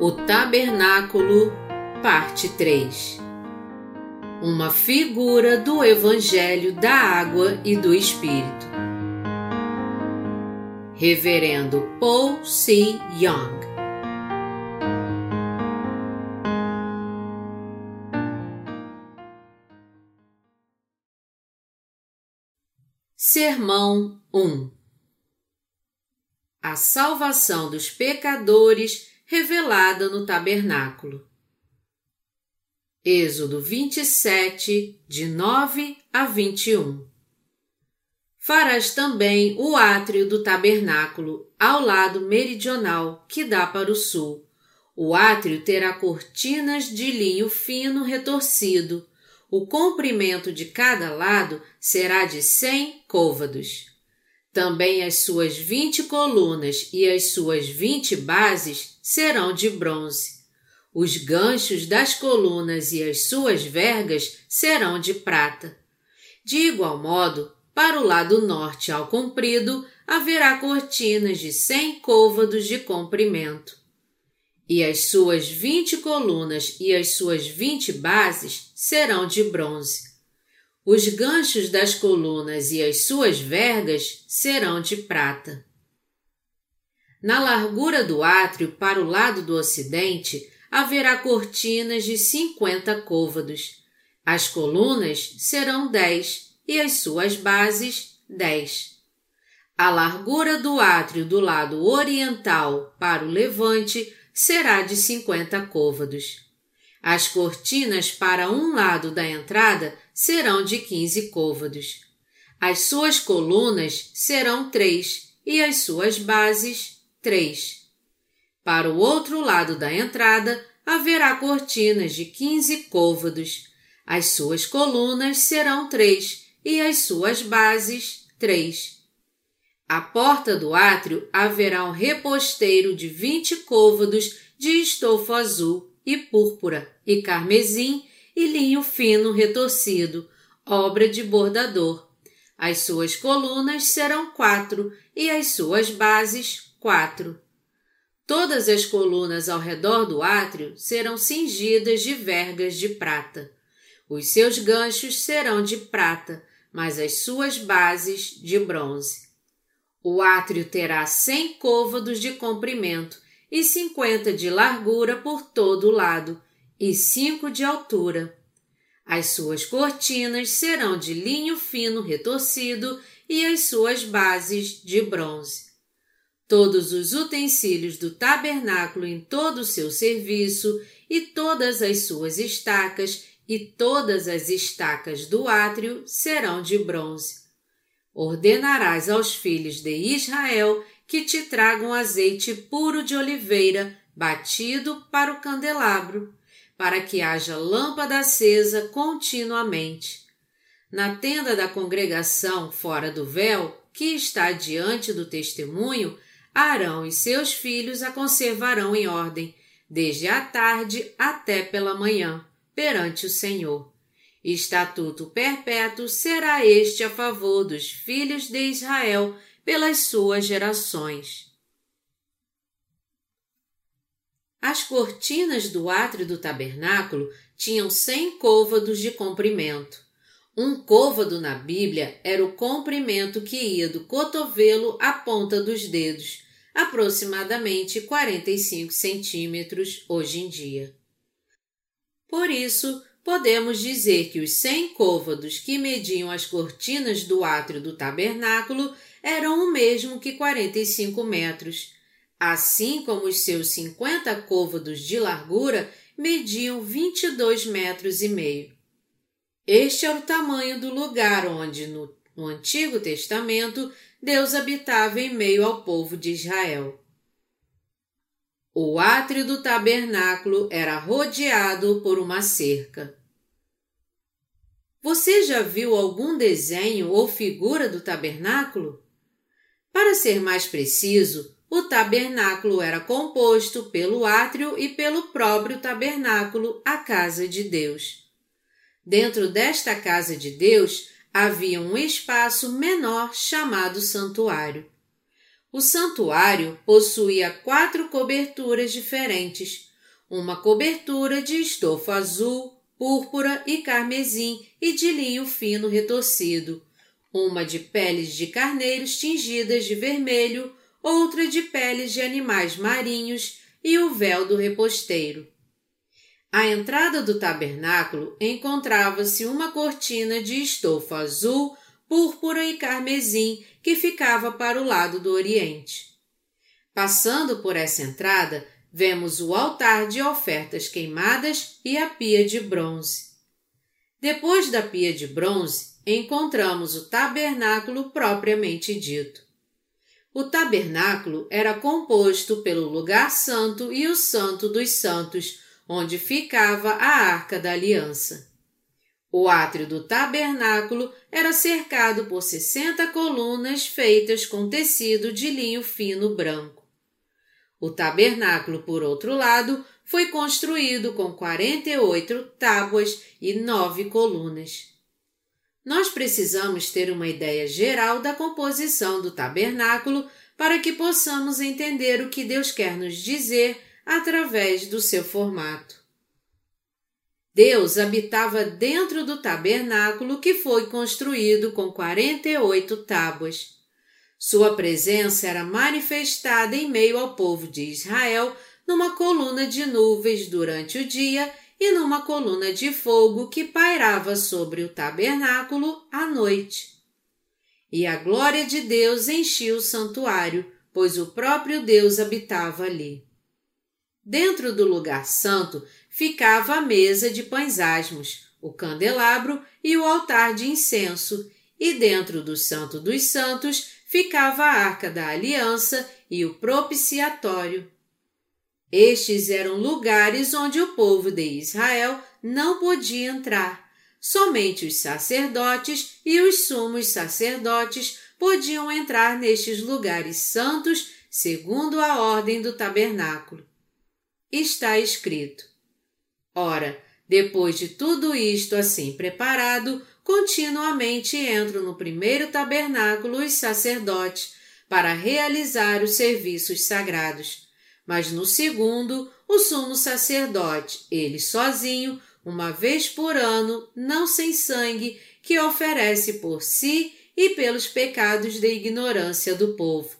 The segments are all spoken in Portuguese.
O Tabernáculo, Parte 3 Uma figura do Evangelho da Água e do Espírito. Reverendo Paul C. Young Sermão 1 A salvação dos pecadores revelada no tabernáculo. Êxodo 27, de 9 a 21. Farás também o átrio do tabernáculo ao lado meridional, que dá para o sul. O átrio terá cortinas de linho fino retorcido. O comprimento de cada lado será de cem côvados. Também as suas vinte colunas e as suas vinte bases serão de bronze. Os ganchos das colunas e as suas vergas serão de prata. De igual modo, para o lado norte ao comprido, haverá cortinas de cem côvados de comprimento. E as suas vinte colunas e as suas vinte bases serão de bronze. Os ganchos das colunas e as suas vergas serão de prata. Na largura do átrio para o lado do ocidente haverá cortinas de cinquenta côvados. As colunas serão dez e as suas bases dez. A largura do átrio do lado oriental para o levante será de cinquenta côvados. As cortinas para um lado da entrada serão de quinze côvados. As suas colunas serão três e as suas bases três. Para o outro lado da entrada haverá cortinas de quinze côvados. As suas colunas serão três e as suas bases três. À porta do átrio haverá um reposteiro de vinte côvados de estofo azul e púrpura e carmesim e linho fino retorcido, obra de bordador. As suas colunas serão quatro e as suas bases quatro. Todas as colunas ao redor do átrio serão cingidas de vergas de prata. Os seus ganchos serão de prata, mas as suas bases de bronze. O átrio terá cem côvados de comprimento e cinquenta de largura por todo o lado, e cinco de altura. As suas cortinas serão de linho fino retorcido e as suas bases de bronze. Todos os utensílios do tabernáculo em todo o seu serviço e todas as suas estacas e todas as estacas do átrio serão de bronze. Ordenarás aos filhos de Israel que te tragam azeite puro de oliveira batido para o candelabro para que haja lâmpada acesa continuamente. Na tenda da congregação, fora do véu, que está diante do testemunho, Arão e seus filhos a conservarão em ordem, desde a tarde até pela manhã, perante o Senhor. Estatuto perpétuo será este a favor dos filhos de Israel pelas suas gerações. As cortinas do átrio do tabernáculo tinham cem côvados de comprimento. Um côvado na Bíblia era o comprimento que ia do cotovelo à ponta dos dedos, aproximadamente 45 centímetros hoje em dia. Por isso, podemos dizer que os cem côvados que mediam as cortinas do átrio do tabernáculo eram o mesmo que 45 metros, assim como os seus 50 côvados de largura mediam 22 metros e meio. Este é o tamanho do lugar onde, no, no Antigo Testamento, Deus habitava em meio ao povo de Israel. O átrio do tabernáculo era rodeado por uma cerca. Você já viu algum desenho ou figura do tabernáculo? Para ser mais preciso, o tabernáculo era composto pelo átrio e pelo próprio tabernáculo, a casa de Deus. Dentro desta casa de Deus havia um espaço menor chamado santuário. O santuário possuía quatro coberturas diferentes, uma cobertura de estofa azul, púrpura e carmesim e de linho fino retorcido, uma de peles de carneiros tingidas de vermelho, outra de peles de animais marinhos e o véu do reposteiro. À entrada do tabernáculo encontrava-se uma cortina de estofa azul, púrpura e carmesim que ficava para o lado do oriente. Passando por essa entrada, vemos o altar de ofertas queimadas e a pia de bronze. Depois da pia de bronze, encontramos o tabernáculo propriamente dito. O tabernáculo era composto pelo lugar santo e o santo dos santos, onde ficava a arca da aliança. O átrio do tabernáculo era cercado por sessenta colunas feitas com tecido de linho fino branco. O tabernáculo, por outro lado, foi construído com quarenta e oito tábuas e nove colunas. Nós precisamos ter uma ideia geral da composição do tabernáculo para que possamos entender o que Deus quer nos dizer através do seu formato. Deus habitava dentro do tabernáculo que foi construído com 48 tábuas. Sua presença era manifestada em meio ao povo de Israel numa coluna de nuvens durante o dia e numa coluna de fogo que pairava sobre o tabernáculo à noite. E a glória de Deus enchia o santuário, pois o próprio Deus habitava ali. Dentro do lugar santo ficava a mesa de pães asmos, o candelabro e o altar de incenso, e dentro do Santo dos Santos ficava a arca da aliança e o propiciatório. Estes eram lugares onde o povo de Israel não podia entrar. Somente os sacerdotes e os sumos sacerdotes podiam entrar nestes lugares santos segundo a ordem do tabernáculo. Está escrito: Ora, depois de tudo isto assim preparado, continuamente entram no primeiro tabernáculo os sacerdotes para realizar os serviços sagrados. Mas no segundo, o sumo sacerdote, ele sozinho, uma vez por ano, não sem sangue, que oferece por si e pelos pecados da ignorância do povo.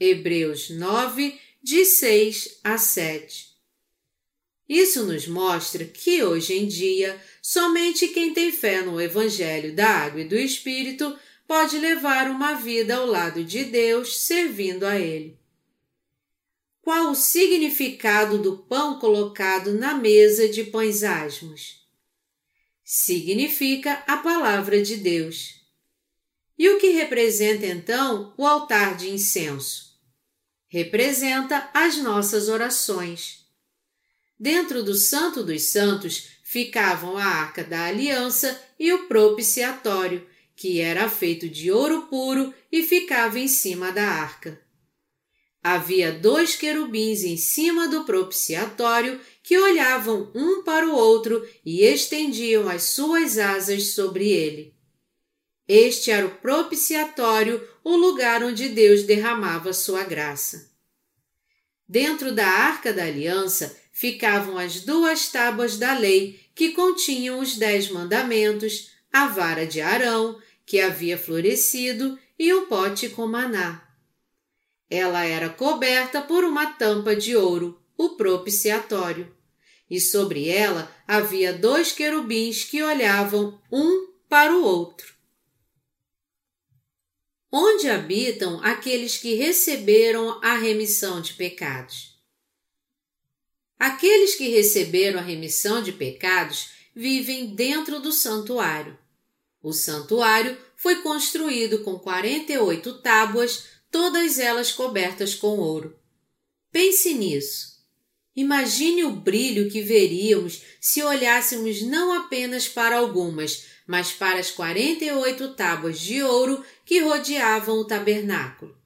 Hebreus 9, de 6 a 7. Isso nos mostra que hoje em dia somente quem tem fé no Evangelho da Água e do Espírito pode levar uma vida ao lado de Deus servindo a Ele. Qual o significado do pão colocado na mesa de pães asmos? Significa a palavra de Deus. E o que representa então o altar de incenso? Representa as nossas orações. Dentro do Santo dos Santos ficavam a Arca da Aliança e o propiciatório, que era feito de ouro puro e ficava em cima da arca. Havia dois querubins em cima do propiciatório que olhavam um para o outro e estendiam as suas asas sobre ele. Este era o propiciatório, o lugar onde Deus derramava sua graça. Dentro da arca da aliança ficavam as duas tábuas da lei que continham os dez mandamentos, a vara de Arão, que havia florescido, e um pote com maná. Ela era coberta por uma tampa de ouro, o propiciatório, e sobre ela havia dois querubins que olhavam um para o outro. Onde habitam aqueles que receberam a remissão de pecados? Aqueles que receberam a remissão de pecados vivem dentro do santuário. O santuário foi construído com 48 tábuas, todas elas cobertas com ouro. Pense nisso. Imagine o brilho que veríamos se olhássemos não apenas para algumas, mas para as 48 tábuas de ouro que rodeavam o tabernáculo.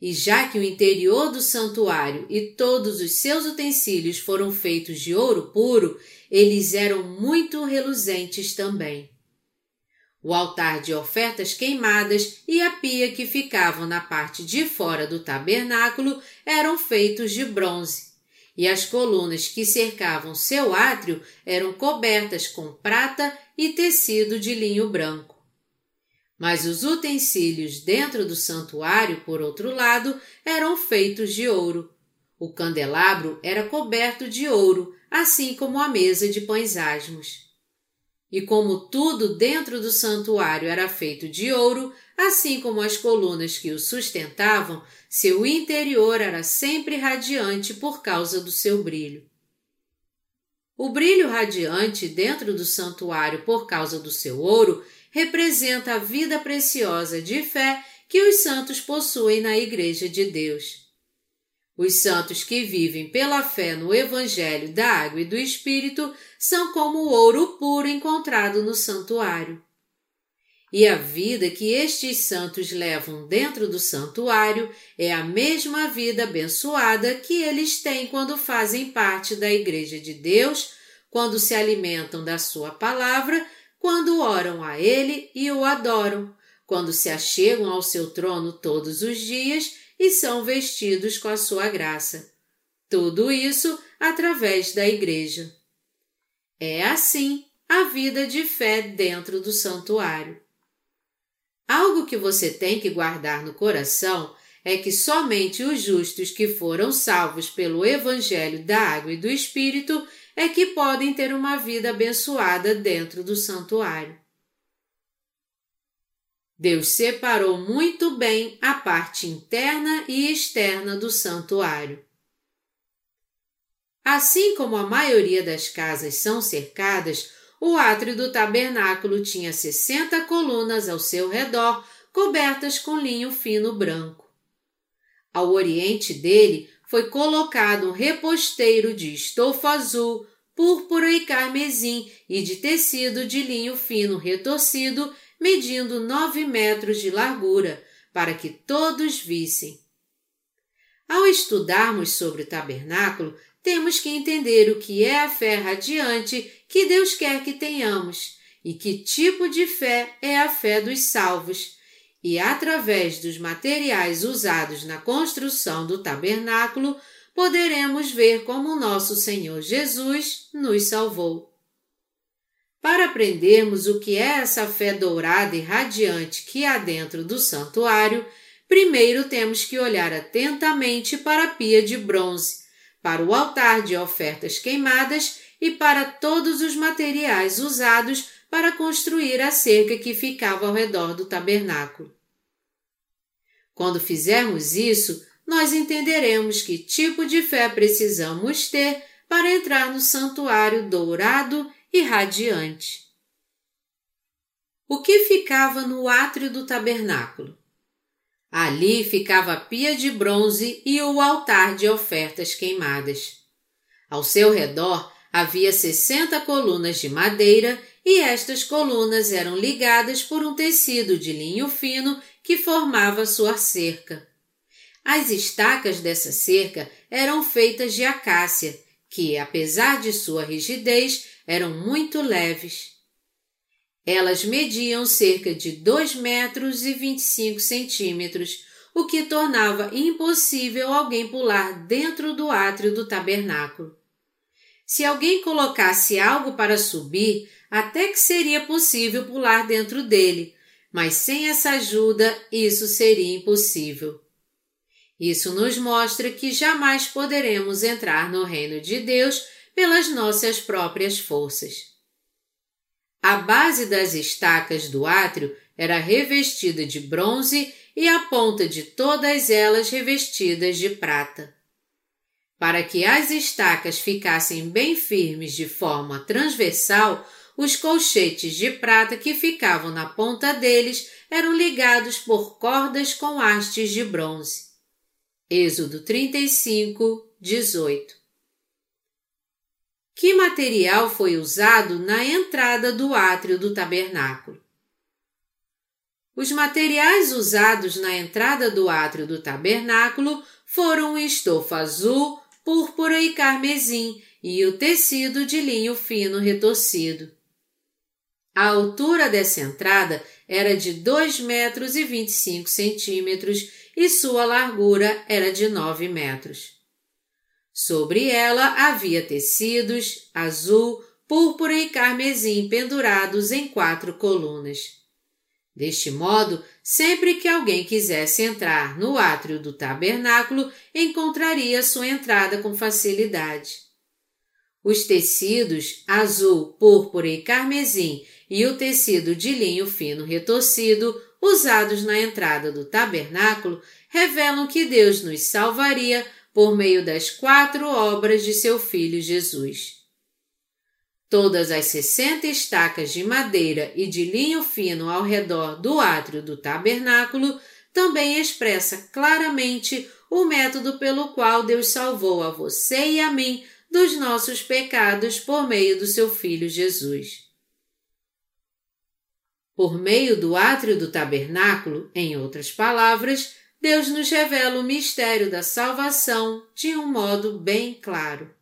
E já que o interior do santuário e todos os seus utensílios foram feitos de ouro puro, eles eram muito reluzentes também. O altar de ofertas queimadas e a pia que ficavam na parte de fora do tabernáculo eram feitos de bronze, e as colunas que cercavam seu átrio eram cobertas com prata e tecido de linho branco. Mas os utensílios dentro do santuário, por outro lado, eram feitos de ouro. O candelabro era coberto de ouro, assim como a mesa de pães asmos. E como tudo dentro do santuário era feito de ouro, assim como as colunas que o sustentavam, seu interior era sempre radiante por causa do seu brilho. O brilho radiante dentro do santuário por causa do seu ouro representa a vida preciosa de fé que os santos possuem na Igreja de Deus. Os santos que vivem pela fé no Evangelho da Água e do Espírito são como o ouro puro encontrado no santuário. E a vida que estes santos levam dentro do santuário é a mesma vida abençoada que eles têm quando fazem parte da Igreja de Deus, quando se alimentam da Sua palavra, quando oram a Ele e o adoram, quando se achegam ao seu trono todos os dias e são vestidos com a sua graça. Tudo isso através da Igreja. É assim a vida de fé dentro do santuário. Algo que você tem que guardar no coração é que somente os justos que foram salvos pelo Evangelho da Água e do Espírito é que podem ter uma vida abençoada dentro do santuário. Deus separou muito bem a parte interna e externa do santuário. Assim como a maioria das casas são cercadas, o átrio do tabernáculo tinha 60 colunas ao seu redor, cobertas com linho fino branco. Ao oriente dele foi colocado um reposteiro de estofa azul, púrpura e carmesim e de tecido de linho fino retorcido medindo nove metros de largura, para que todos vissem. Ao estudarmos sobre o tabernáculo, temos que entender o que é a fé radiante que Deus quer que tenhamos e que tipo de fé é a fé dos salvos. E através dos materiais usados na construção do tabernáculo, poderemos ver como nosso Senhor Jesus nos salvou. Para aprendermos o que é essa fé dourada e radiante que há dentro do santuário, primeiro temos que olhar atentamente para a pia de bronze, para o altar de ofertas queimadas e para todos os materiais usados para construir a cerca que ficava ao redor do tabernáculo. Quando fizermos isso, nós entenderemos que tipo de fé precisamos ter para entrar no santuário dourado e radiante. O que ficava no átrio do tabernáculo? Ali ficava a pia de bronze e o altar de ofertas queimadas. Ao seu redor havia sessenta colunas de madeira e estas colunas eram ligadas por um tecido de linho fino que formava sua cerca. As estacas dessa cerca eram feitas de acácia, que, apesar de sua rigidez, eram muito leves. Elas mediam cerca de 2 metros e 25 centímetros, o que tornava impossível alguém pular dentro do átrio do tabernáculo. Se alguém colocasse algo para subir, até que seria possível pular dentro dele, mas sem essa ajuda isso seria impossível. Isso nos mostra que jamais poderemos entrar no reino de Deus pelas nossas próprias forças. A base das estacas do átrio era revestida de bronze e a ponta de todas elas revestidas de prata. Para que as estacas ficassem bem firmes de forma transversal, os colchetes de prata que ficavam na ponta deles eram ligados por cordas com hastes de bronze. Êxodo 35, 18 que material foi usado na entrada do átrio do tabernáculo. Os materiais usados na entrada do átrio do tabernáculo foram estofa azul, púrpura e carmesim e o tecido de linho fino retorcido. A altura dessa entrada era de 2 metros e 25 centímetros e sua largura era de 9 metros. Sobre ela havia tecidos azul, púrpura e carmesim pendurados em quatro colunas. Deste modo, sempre que alguém quisesse entrar no átrio do tabernáculo, encontraria sua entrada com facilidade. Os tecidos azul, púrpura e carmesim e o tecido de linho fino retorcido usados na entrada do tabernáculo revelam que Deus nos salvaria por meio das quatro obras de seu Filho Jesus. Todas as sessenta estacas de madeira e de linho fino ao redor do átrio do tabernáculo também expressa claramente o método pelo qual Deus salvou a você e a mim dos nossos pecados por meio do seu Filho Jesus. Por meio do átrio do tabernáculo, em outras palavras, Deus nos revela o mistério da salvação de um modo bem claro.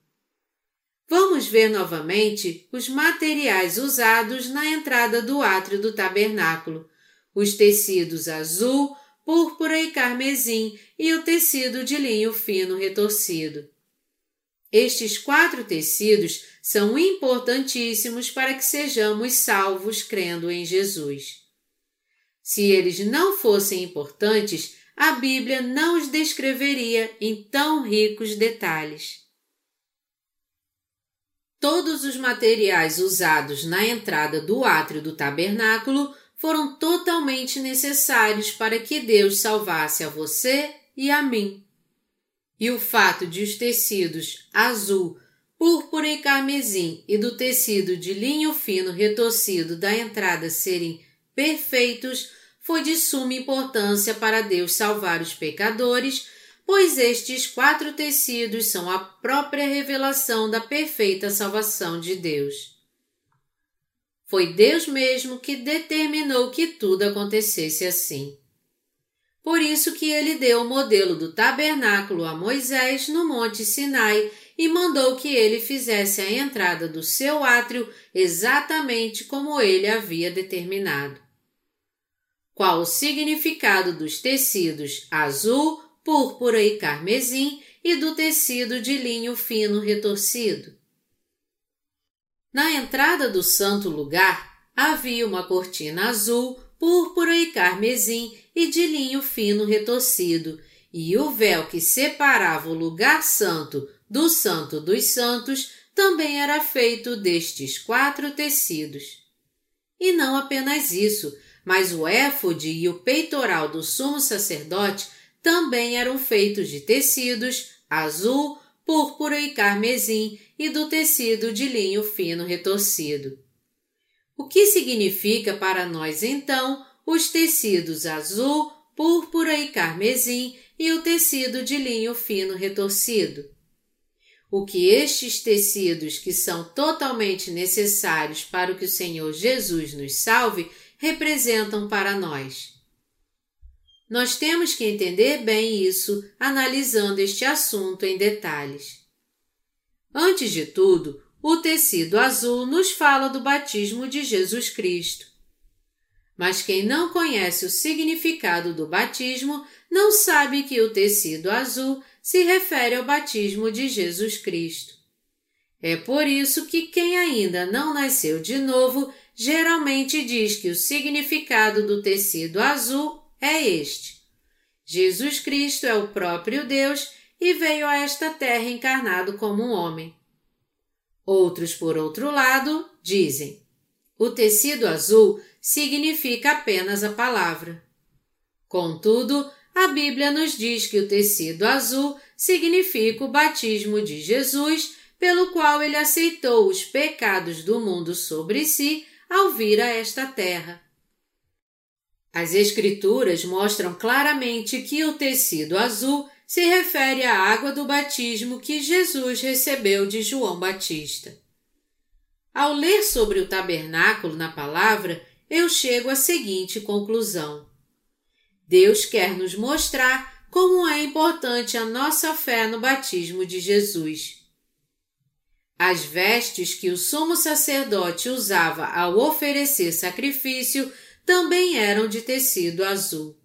Vamos ver novamente os materiais usados na entrada do átrio do tabernáculo: os tecidos azul, púrpura e carmesim e o tecido de linho fino retorcido. Estes quatro tecidos são importantíssimos para que sejamos salvos crendo em Jesus. Se eles não fossem importantes, a Bíblia não os descreveria em tão ricos detalhes. Todos os materiais usados na entrada do átrio do tabernáculo foram totalmente necessários para que Deus salvasse a você e a mim. E o fato de os tecidos azul, púrpura e carmesim e do tecido de linho fino retorcido da entrada serem perfeitos foi de suma importância para Deus salvar os pecadores pois estes quatro tecidos são a própria revelação da perfeita salvação de Deus. Foi Deus mesmo que determinou que tudo acontecesse assim. Por isso que ele deu o modelo do tabernáculo a Moisés no Monte Sinai e mandou que ele fizesse a entrada do seu átrio exatamente como ele havia determinado. Qual o significado dos tecidos azul, púrpura e carmesim e do tecido de linho fino retorcido. Na entrada do santo lugar havia uma cortina azul, púrpura e carmesim e de linho fino retorcido, e o véu que separava o lugar santo do Santo dos Santos também era feito destes quatro tecidos. E não apenas isso, mas o éfode e o peitoral do sumo sacerdote também eram feitos de tecidos azul, púrpura e carmesim e do tecido de linho fino retorcido. O que significa para nós então os tecidos azul, púrpura e carmesim e o tecido de linho fino retorcido? O que estes tecidos, que são totalmente necessários para que o Senhor Jesus nos salve, representam para nós? Nós temos que entender bem isso analisando este assunto em detalhes. Antes de tudo, o tecido azul nos fala do batismo de Jesus Cristo. Mas quem não conhece o significado do batismo não sabe que o tecido azul se refere ao batismo de Jesus Cristo. É por isso que quem ainda não nasceu de novo geralmente diz que o significado do tecido azul é este: Jesus Cristo é o próprio Deus e veio a esta terra encarnado como um homem. Outros, por outro lado, dizem: o tecido azul significa apenas a palavra. Contudo, a Bíblia nos diz que o tecido azul significa o batismo de Jesus, pelo qual ele aceitou os pecados do mundo sobre si ao vir a esta terra. As Escrituras mostram claramente que o tecido azul se refere à água do batismo que Jesus recebeu de João Batista. Ao ler sobre o tabernáculo na palavra, eu chego à seguinte conclusão: Deus quer nos mostrar como é importante a nossa fé no batismo de Jesus. As vestes que o sumo sacerdote usava ao oferecer sacrifício também eram de tecido azul.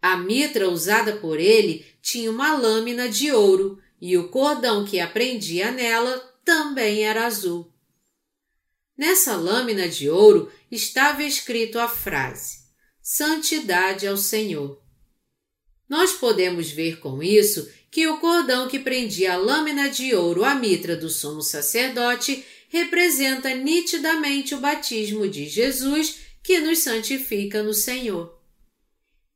A mitra usada por ele tinha uma lâmina de ouro e o cordão que aprendia nela também era azul. Nessa lâmina de ouro estava escrito a frase: Santidade ao Senhor. Nós podemos ver com isso que o cordão que prendia a lâmina de ouro à mitra do sumo sacerdote representa nitidamente o batismo de Jesus que nos santifica no Senhor.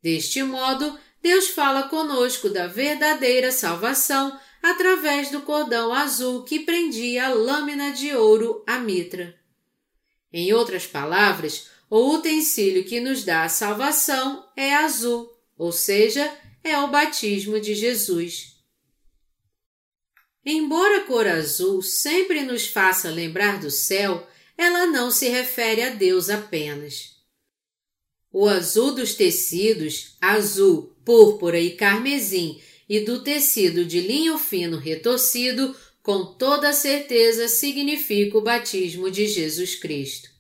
Deste modo, Deus fala conosco da verdadeira salvação através do cordão azul que prendia a lâmina de ouro à mitra. Em outras palavras, o utensílio que nos dá a salvação é azul, ou seja, é o batismo de Jesus. Embora a cor azul sempre nos faça lembrar do céu, ela não se refere a Deus apenas. O azul dos tecidos, azul, púrpura e carmesim, e do tecido de linho fino retorcido, com toda certeza significa o batismo de Jesus Cristo.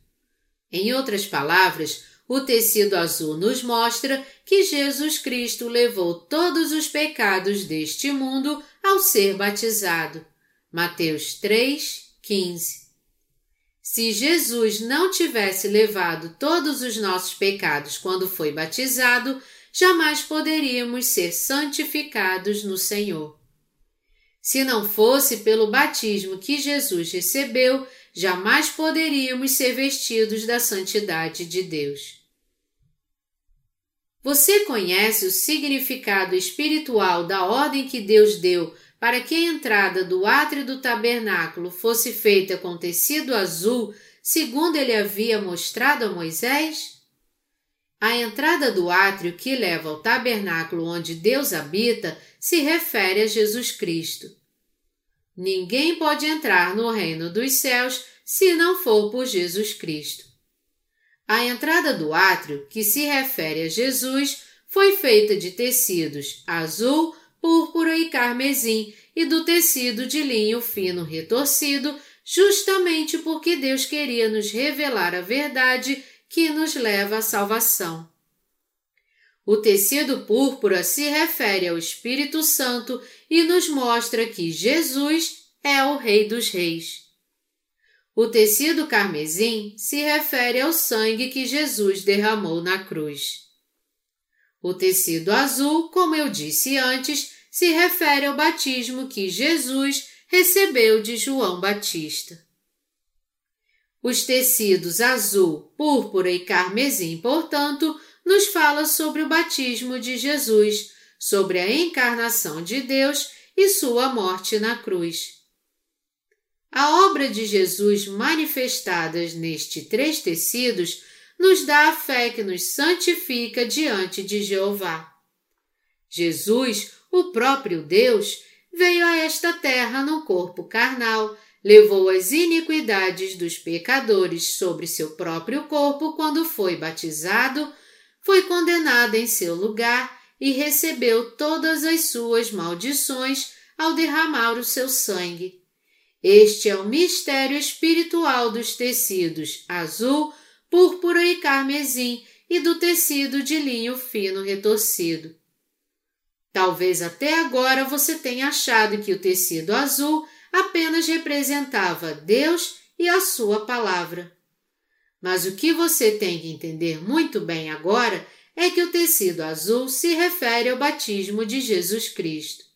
Em outras palavras, o tecido azul nos mostra que Jesus Cristo levou todos os pecados deste mundo ao ser batizado. Mateus 3, 15. Se Jesus não tivesse levado todos os nossos pecados quando foi batizado, jamais poderíamos ser santificados no Senhor. Se não fosse pelo batismo que Jesus recebeu, jamais poderíamos ser vestidos da santidade de Deus. Você conhece o significado espiritual da ordem que Deus deu para que a entrada do átrio do tabernáculo fosse feita com tecido azul, segundo ele havia mostrado a Moisés? A entrada do átrio que leva ao tabernáculo onde Deus habita se refere a Jesus Cristo. Ninguém pode entrar no reino dos céus se não for por Jesus Cristo. A entrada do átrio, que se refere a Jesus, foi feita de tecidos azul, púrpura e carmesim e do tecido de linho fino retorcido, justamente porque Deus queria nos revelar a verdade que nos leva à salvação. O tecido púrpura se refere ao Espírito Santo e nos mostra que Jesus é o Rei dos Reis. O tecido carmesim se refere ao sangue que Jesus derramou na cruz. O tecido azul, como eu disse antes, se refere ao batismo que Jesus recebeu de João Batista. Os tecidos azul, púrpura e carmesim, portanto, nos fala sobre o batismo de Jesus, sobre a encarnação de Deus e sua morte na cruz. A obra de Jesus manifestadas nestes três tecidos nos dá a fé que nos santifica diante de Jeová. Jesus, o próprio Deus, veio a esta terra no corpo carnal levou as iniquidades dos pecadores sobre seu próprio corpo quando foi batizado, foi condenado em seu lugar e recebeu todas as suas maldições ao derramar o seu sangue. Este é o mistério espiritual dos tecidos azul, púrpura e carmesim e do tecido de linho fino retorcido. Talvez até agora você tenha achado que o tecido azul apenas representava Deus e a Sua palavra. Mas o que você tem que entender muito bem agora é que o tecido azul se refere ao batismo de Jesus Cristo.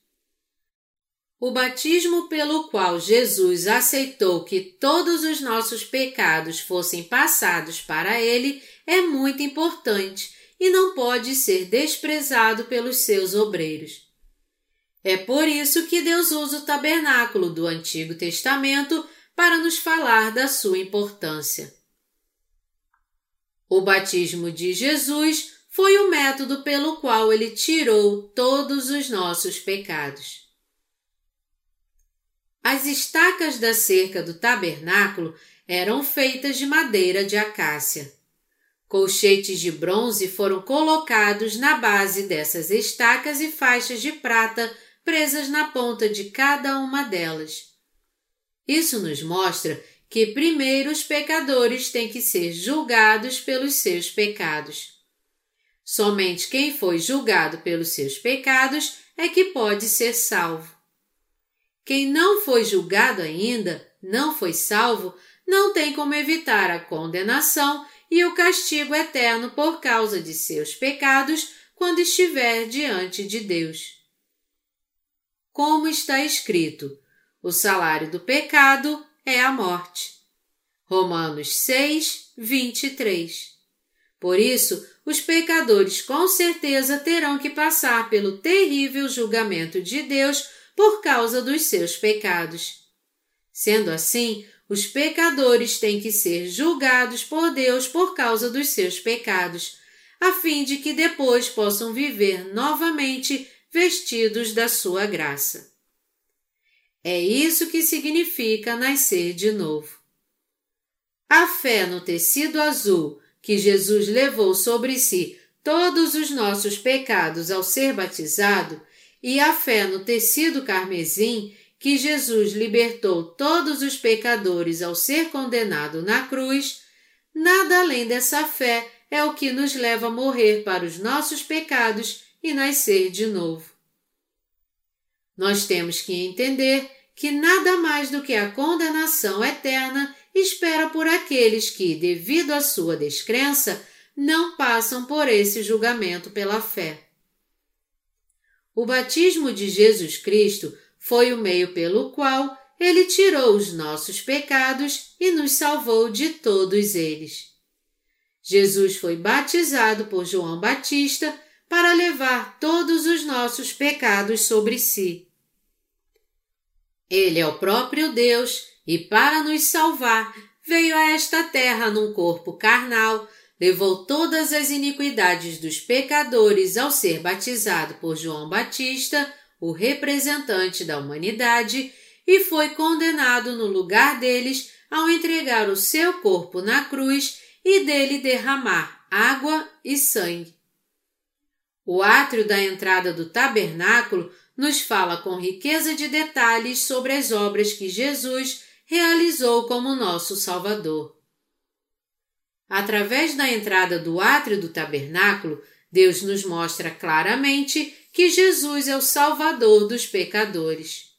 O batismo pelo qual Jesus aceitou que todos os nossos pecados fossem passados para Ele é muito importante e não pode ser desprezado pelos seus obreiros. É por isso que Deus usa o tabernáculo do Antigo Testamento para nos falar da sua importância. O batismo de Jesus foi o método pelo qual ele tirou todos os nossos pecados. As estacas da cerca do tabernáculo eram feitas de madeira de acácia. Colchetes de bronze foram colocados na base dessas estacas e faixas de prata presas na ponta de cada uma delas. Isso nos mostra que primeiro os pecadores têm que ser julgados pelos seus pecados. Somente quem foi julgado pelos seus pecados é que pode ser salvo. Quem não foi julgado ainda, não foi salvo, não tem como evitar a condenação e o castigo eterno por causa de seus pecados quando estiver diante de Deus. Como está escrito, o salário do pecado é a morte. Romanos 6, 23. Por isso, os pecadores com certeza terão que passar pelo terrível julgamento de Deus por causa dos seus pecados. Sendo assim, os pecadores têm que ser julgados por Deus por causa dos seus pecados, a fim de que depois possam viver novamente vestidos da sua graça. É isso que significa nascer de novo. A fé no tecido azul que Jesus levou sobre si todos os nossos pecados ao ser batizado e a fé no tecido carmesim que Jesus libertou todos os pecadores ao ser condenado na cruz, nada além dessa fé é o que nos leva a morrer para os nossos pecados e nascer de novo. Nós temos que entender que nada mais do que a condenação eterna espera por aqueles que, devido à sua descrença, não passam por esse julgamento pela fé. O batismo de Jesus Cristo foi o meio pelo qual ele tirou os nossos pecados e nos salvou de todos eles. Jesus foi batizado por João Batista para levar todos os nossos pecados sobre si. Ele é o próprio Deus e, para nos salvar, veio a esta terra num corpo carnal, levou todas as iniquidades dos pecadores ao ser batizado por João Batista, o representante da humanidade, e foi condenado no lugar deles ao entregar o seu corpo na cruz e dele derramar água e sangue. O átrio da entrada do tabernáculo nos fala com riqueza de detalhes sobre as obras que Jesus realizou como nosso Salvador. Através da entrada do átrio do tabernáculo, Deus nos mostra claramente que Jesus é o Salvador dos pecadores.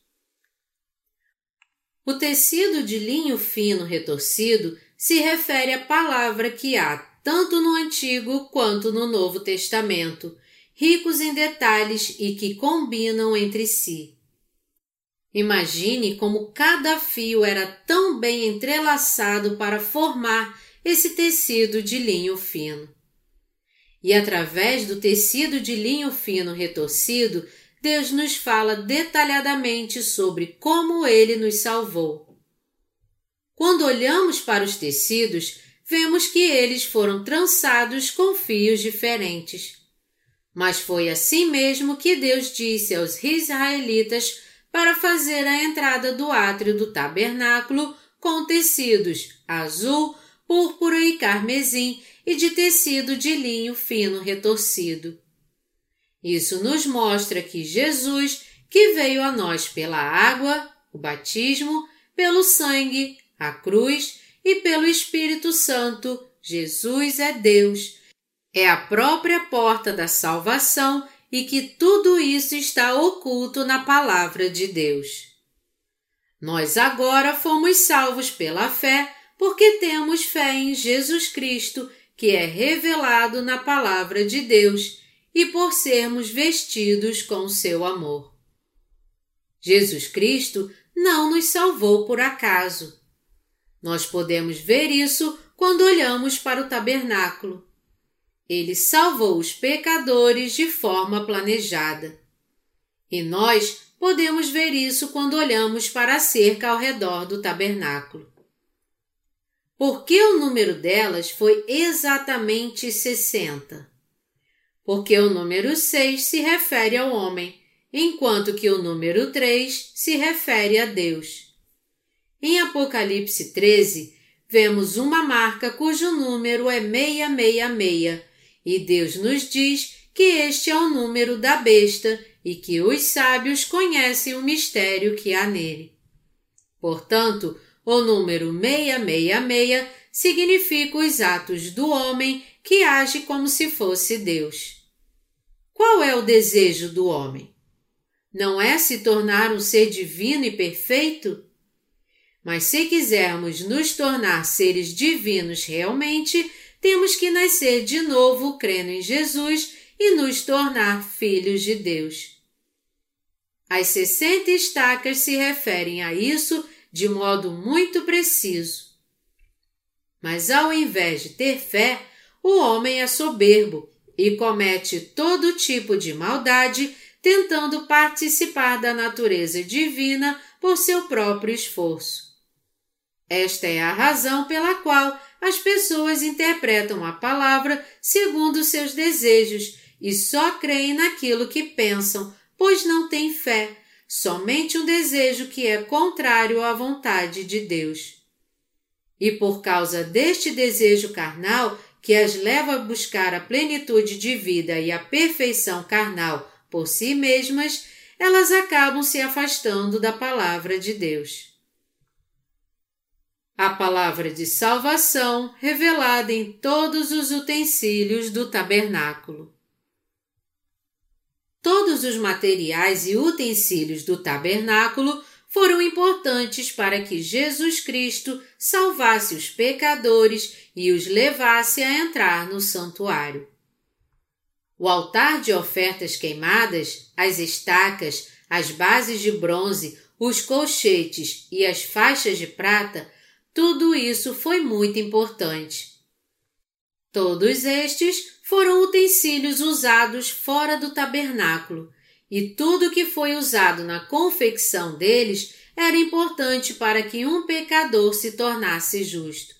O tecido de linho fino retorcido se refere à palavra que há tanto no Antigo quanto no Novo Testamento, ricos em detalhes e que combinam entre si. Imagine como cada fio era tão bem entrelaçado para formar esse tecido de linho fino. E através do tecido de linho fino retorcido, Deus nos fala detalhadamente sobre como ele nos salvou. Quando olhamos para os tecidos, vemos que eles foram trançados com fios diferentes. Mas foi assim mesmo que Deus disse aos israelitas para fazer a entrada do átrio do tabernáculo com tecidos azul, púrpura e carmesim e de tecido de linho fino retorcido. Isso nos mostra que Jesus, que veio a nós pela água, o batismo, pelo sangue, a cruz e pelo Espírito Santo, Jesus é Deus, é a própria porta da salvação e que tudo isso está oculto na palavra de Deus. Nós agora fomos salvos pela fé porque temos fé em Jesus Cristo, que é revelado na palavra de Deus, e por sermos vestidos com seu amor. Jesus Cristo não nos salvou por acaso. Nós podemos ver isso quando olhamos para o tabernáculo. Ele salvou os pecadores de forma planejada. E nós podemos ver isso quando olhamos para a cerca ao redor do tabernáculo. Por que o número delas foi exatamente 60? Porque o número 6 se refere ao homem, enquanto que o número 3 se refere a Deus. Em Apocalipse 13, vemos uma marca cujo número é 666 e Deus nos diz que este é o número da besta e que os sábios conhecem o mistério que há nele. Portanto, o número 666 significa os atos do homem que age como se fosse Deus. Qual é o desejo do homem? não é se tornar um ser divino e perfeito? Mas se quisermos nos tornar seres divinos realmente, temos que nascer de novo crendo em Jesus e nos tornar filhos de Deus. As 60 estacas se referem a isso de modo muito preciso. Mas ao invés de ter fé, o homem é soberbo e comete todo tipo de maldade tentando participar da natureza divina por seu próprio esforço. Esta é a razão pela qual as pessoas interpretam a palavra segundo seus desejos e só creem naquilo que pensam, pois não têm fé, somente um desejo que é contrário à vontade de Deus. E por causa deste desejo carnal que as leva a buscar a plenitude de vida e a perfeição carnal por si mesmas, elas acabam se afastando da palavra de Deus. A palavra de salvação revelada em todos os utensílios do tabernáculo. Todos os materiais e utensílios do tabernáculo foram importantes para que Jesus Cristo salvasse os pecadores e os levasse a entrar no santuário. O altar de ofertas queimadas, as estacas, as bases de bronze, os colchetes e as faixas de prata, tudo isso foi muito importante. Todos estes foram utensílios usados fora do tabernáculo, e tudo que foi usado na confecção deles era importante para que um pecador se tornasse justo.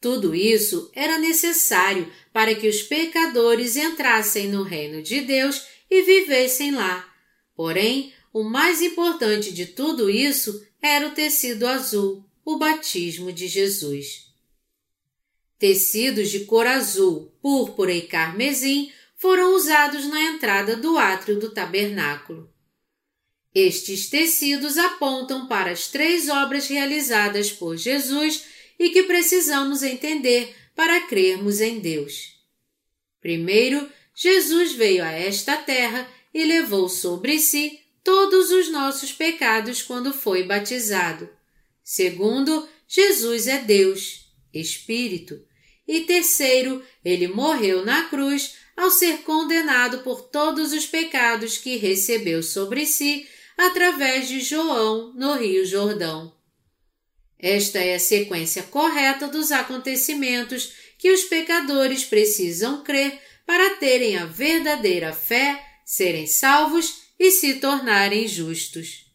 Tudo isso era necessário para que os pecadores entrassem no reino de Deus e vivessem lá. Porém, o mais importante de tudo isso era o tecido azul, o batismo de Jesus. Tecidos de cor azul, púrpura e carmesim foram usados na entrada do átrio do tabernáculo. Estes tecidos apontam para as três obras realizadas por Jesus e que precisamos entender para crermos em Deus. Primeiro, Jesus veio a esta terra e levou sobre si todos os nossos pecados quando foi batizado. Segundo, Jesus é Deus, Espírito. E terceiro, ele morreu na cruz ao ser condenado por todos os pecados que recebeu sobre si através de João no Rio Jordão. Esta é a sequência correta dos acontecimentos que os pecadores precisam crer para terem a verdadeira fé, serem salvos e se tornarem justos.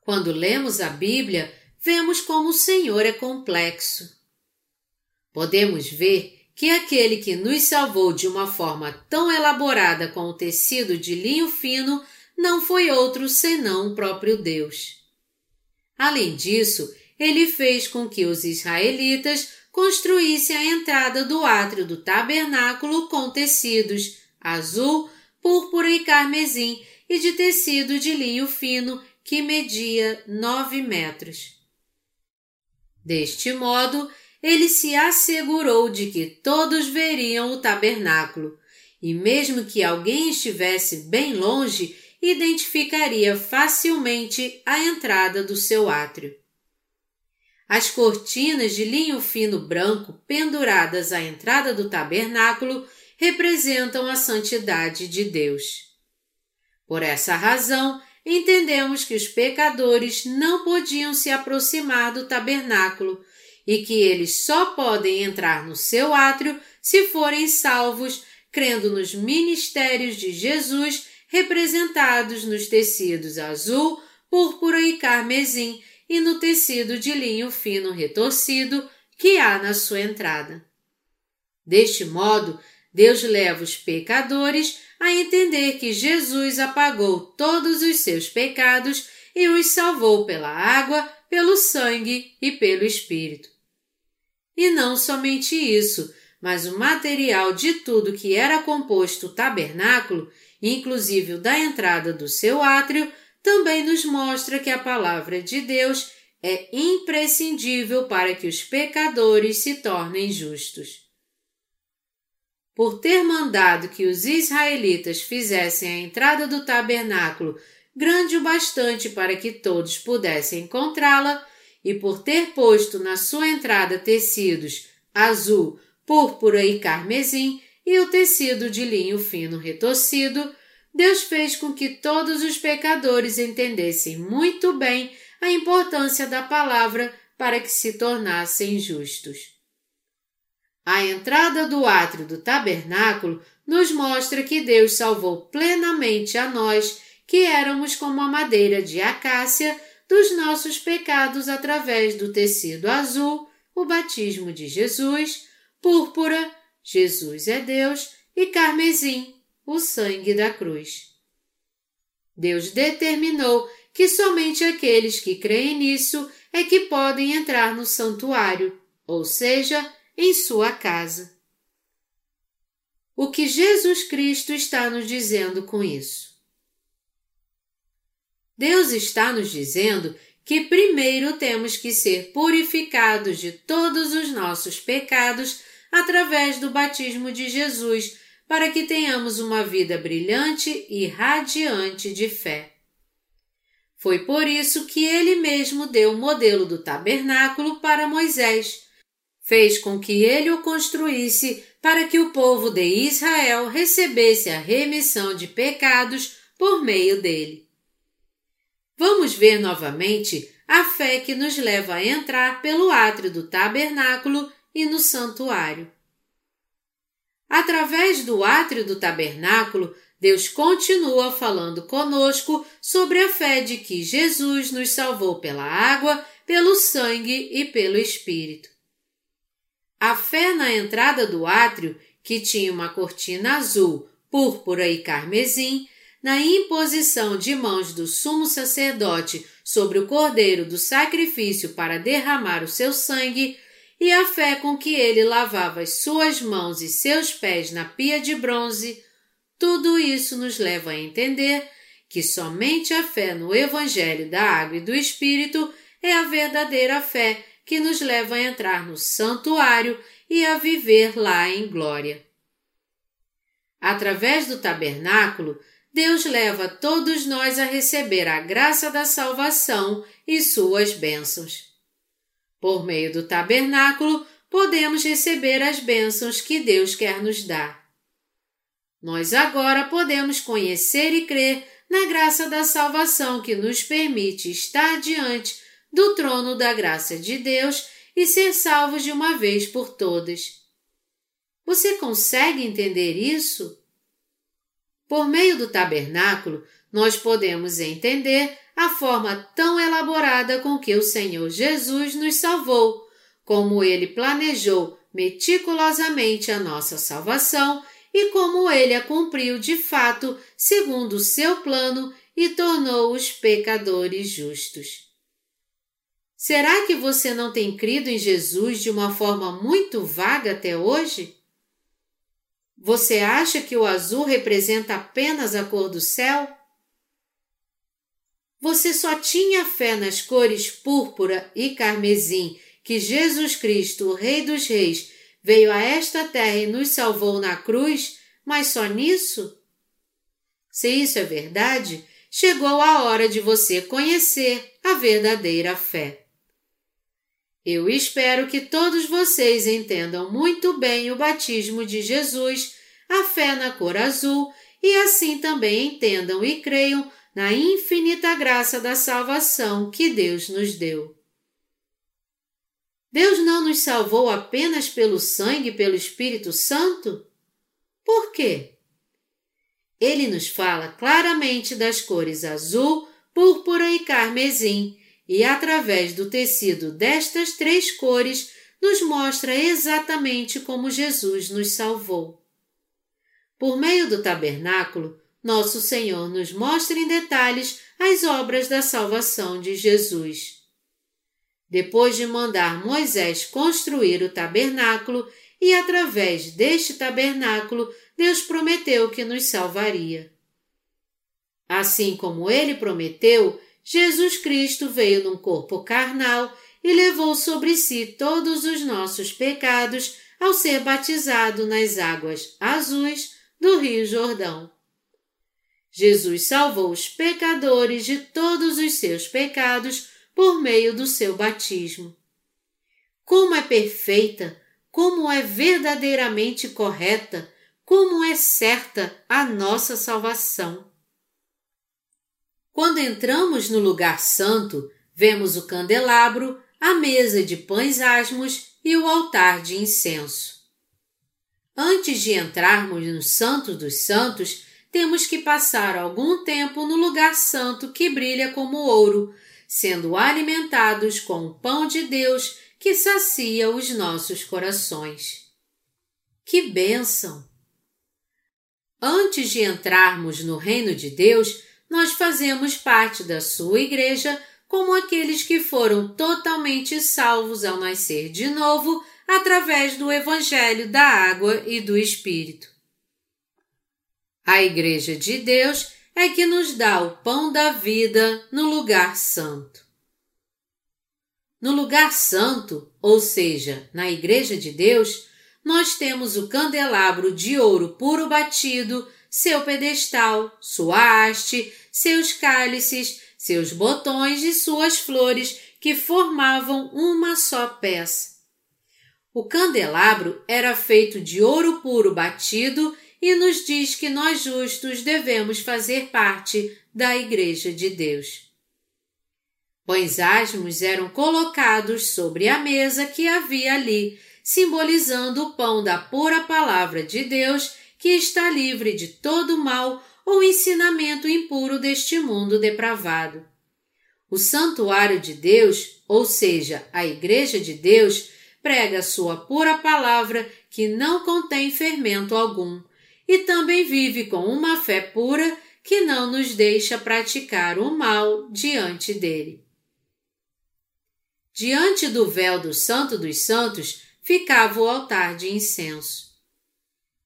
Quando lemos a Bíblia, vemos como o Senhor é complexo. Podemos ver que aquele que nos salvou de uma forma tão elaborada com o tecido de linho fino não foi outro senão o próprio Deus. Além disso, ele fez com que os israelitas construíssem a entrada do átrio do tabernáculo com tecidos azul, púrpura e carmesim e de tecido de linho fino que media nove metros. Deste modo, ele se assegurou de que todos veriam o tabernáculo, e mesmo que alguém estivesse bem longe, identificaria facilmente a entrada do seu átrio. As cortinas de linho fino branco penduradas à entrada do tabernáculo representam a santidade de Deus. Por essa razão, entendemos que os pecadores não podiam se aproximar do tabernáculo e que eles só podem entrar no seu átrio se forem salvos crendo nos ministérios de Jesus representados nos tecidos azul, púrpura e carmesim e no tecido de linho fino retorcido que há na sua entrada. Deste modo, Deus leva os pecadores a entender que Jesus apagou todos os seus pecados e os salvou pela água, pelo sangue e pelo Espírito. E não somente isso, mas o material de tudo que era composto o tabernáculo inclusive o da entrada do seu átrio, também nos mostra que a palavra de Deus é imprescindível para que os pecadores se tornem justos. por ter mandado que os israelitas fizessem a entrada do tabernáculo grande o bastante para que todos pudessem encontrá-la, e por ter posto na sua entrada tecidos azul, púrpura e carmesim e o tecido de linho fino retorcido, Deus fez com que todos os pecadores entendessem muito bem a importância da palavra para que se tornassem justos. A entrada do átrio do tabernáculo nos mostra que Deus salvou plenamente a nós, que éramos como a madeira de acácia, dos nossos pecados através do tecido azul, o batismo de Jesus, púrpura, Jesus é Deus, e carmesim, o sangue da cruz. Deus determinou que somente aqueles que creem nisso é que podem entrar no santuário, ou seja, em sua casa. O que Jesus Cristo está nos dizendo com isso? Deus está nos dizendo que primeiro temos que ser purificados de todos os nossos pecados através do batismo de Jesus, para que tenhamos uma vida brilhante e radiante de fé. Foi por isso que ele mesmo deu o modelo do tabernáculo para Moisés, fez com que ele o construísse para que o povo de Israel recebesse a remissão de pecados por meio dele. Vamos ver novamente a fé que nos leva a entrar pelo átrio do tabernáculo e no santuário. Através do átrio do tabernáculo, Deus continua falando conosco sobre a fé de que Jesus nos salvou pela água, pelo sangue e pelo Espírito. A fé na entrada do átrio, que tinha uma cortina azul, púrpura e carmesim, na imposição de mãos do sumo sacerdote sobre o cordeiro do sacrifício para derramar o seu sangue, e a fé com que ele lavava as suas mãos e seus pés na pia de bronze, tudo isso nos leva a entender que somente a fé no Evangelho da Água e do Espírito é a verdadeira fé que nos leva a entrar no santuário e a viver lá em glória. Através do tabernáculo, Deus leva todos nós a receber a graça da salvação e suas bênçãos. Por meio do tabernáculo, podemos receber as bênçãos que Deus quer nos dar. Nós agora podemos conhecer e crer na graça da salvação que nos permite estar diante do trono da graça de Deus e ser salvos de uma vez por todas. Você consegue entender isso? Por meio do tabernáculo, nós podemos entender a forma tão elaborada com que o Senhor Jesus nos salvou, como ele planejou meticulosamente a nossa salvação e como ele a cumpriu de fato segundo o seu plano e tornou os pecadores justos. Será que você não tem crido em Jesus de uma forma muito vaga até hoje? Você acha que o azul representa apenas a cor do céu? Você só tinha fé nas cores púrpura e carmesim que Jesus Cristo, o Rei dos Reis, veio a esta terra e nos salvou na cruz, mas só nisso? Se isso é verdade, chegou a hora de você conhecer a verdadeira fé. Eu espero que todos vocês entendam muito bem o batismo de Jesus, a fé na cor azul e assim também entendam e creiam na infinita graça da salvação que Deus nos deu. Deus não nos salvou apenas pelo sangue e pelo Espírito Santo? Por quê? Ele nos fala claramente das cores azul, púrpura e carmesim e, através do tecido destas três cores, nos mostra exatamente como Jesus nos salvou. Por meio do tabernáculo, nosso Senhor nos mostra em detalhes as obras da salvação de Jesus. Depois de mandar Moisés construir o tabernáculo, e através deste tabernáculo, Deus prometeu que nos salvaria. Assim como ele prometeu, Jesus Cristo veio num corpo carnal e levou sobre si todos os nossos pecados ao ser batizado nas águas azuis do Rio Jordão. Jesus salvou os pecadores de todos os seus pecados por meio do seu batismo. Como é perfeita, como é verdadeiramente correta, como é certa a nossa salvação. Quando entramos no lugar santo, vemos o candelabro, a mesa de pães asmos e o altar de incenso. Antes de entrarmos no Santo dos Santos, temos que passar algum tempo no lugar santo que brilha como ouro, sendo alimentados com o pão de Deus que sacia os nossos corações. Que bênção! Antes de entrarmos no reino de Deus, nós fazemos parte da sua igreja como aqueles que foram totalmente salvos ao nascer de novo através do Evangelho da Água e do Espírito. A Igreja de Deus é que nos dá o pão da vida no lugar santo. No lugar santo, ou seja, na Igreja de Deus, nós temos o candelabro de ouro puro batido, seu pedestal, sua haste, seus cálices, seus botões e suas flores que formavam uma só peça. O candelabro era feito de ouro puro batido e nos diz que nós justos devemos fazer parte da Igreja de Deus. Pães asmos eram colocados sobre a mesa que havia ali, simbolizando o pão da pura palavra de Deus que está livre de todo mal ou ensinamento impuro deste mundo depravado. O santuário de Deus, ou seja, a Igreja de Deus, prega sua pura palavra que não contém fermento algum e também vive com uma fé pura que não nos deixa praticar o mal diante dele. Diante do véu do Santo dos Santos ficava o altar de incenso.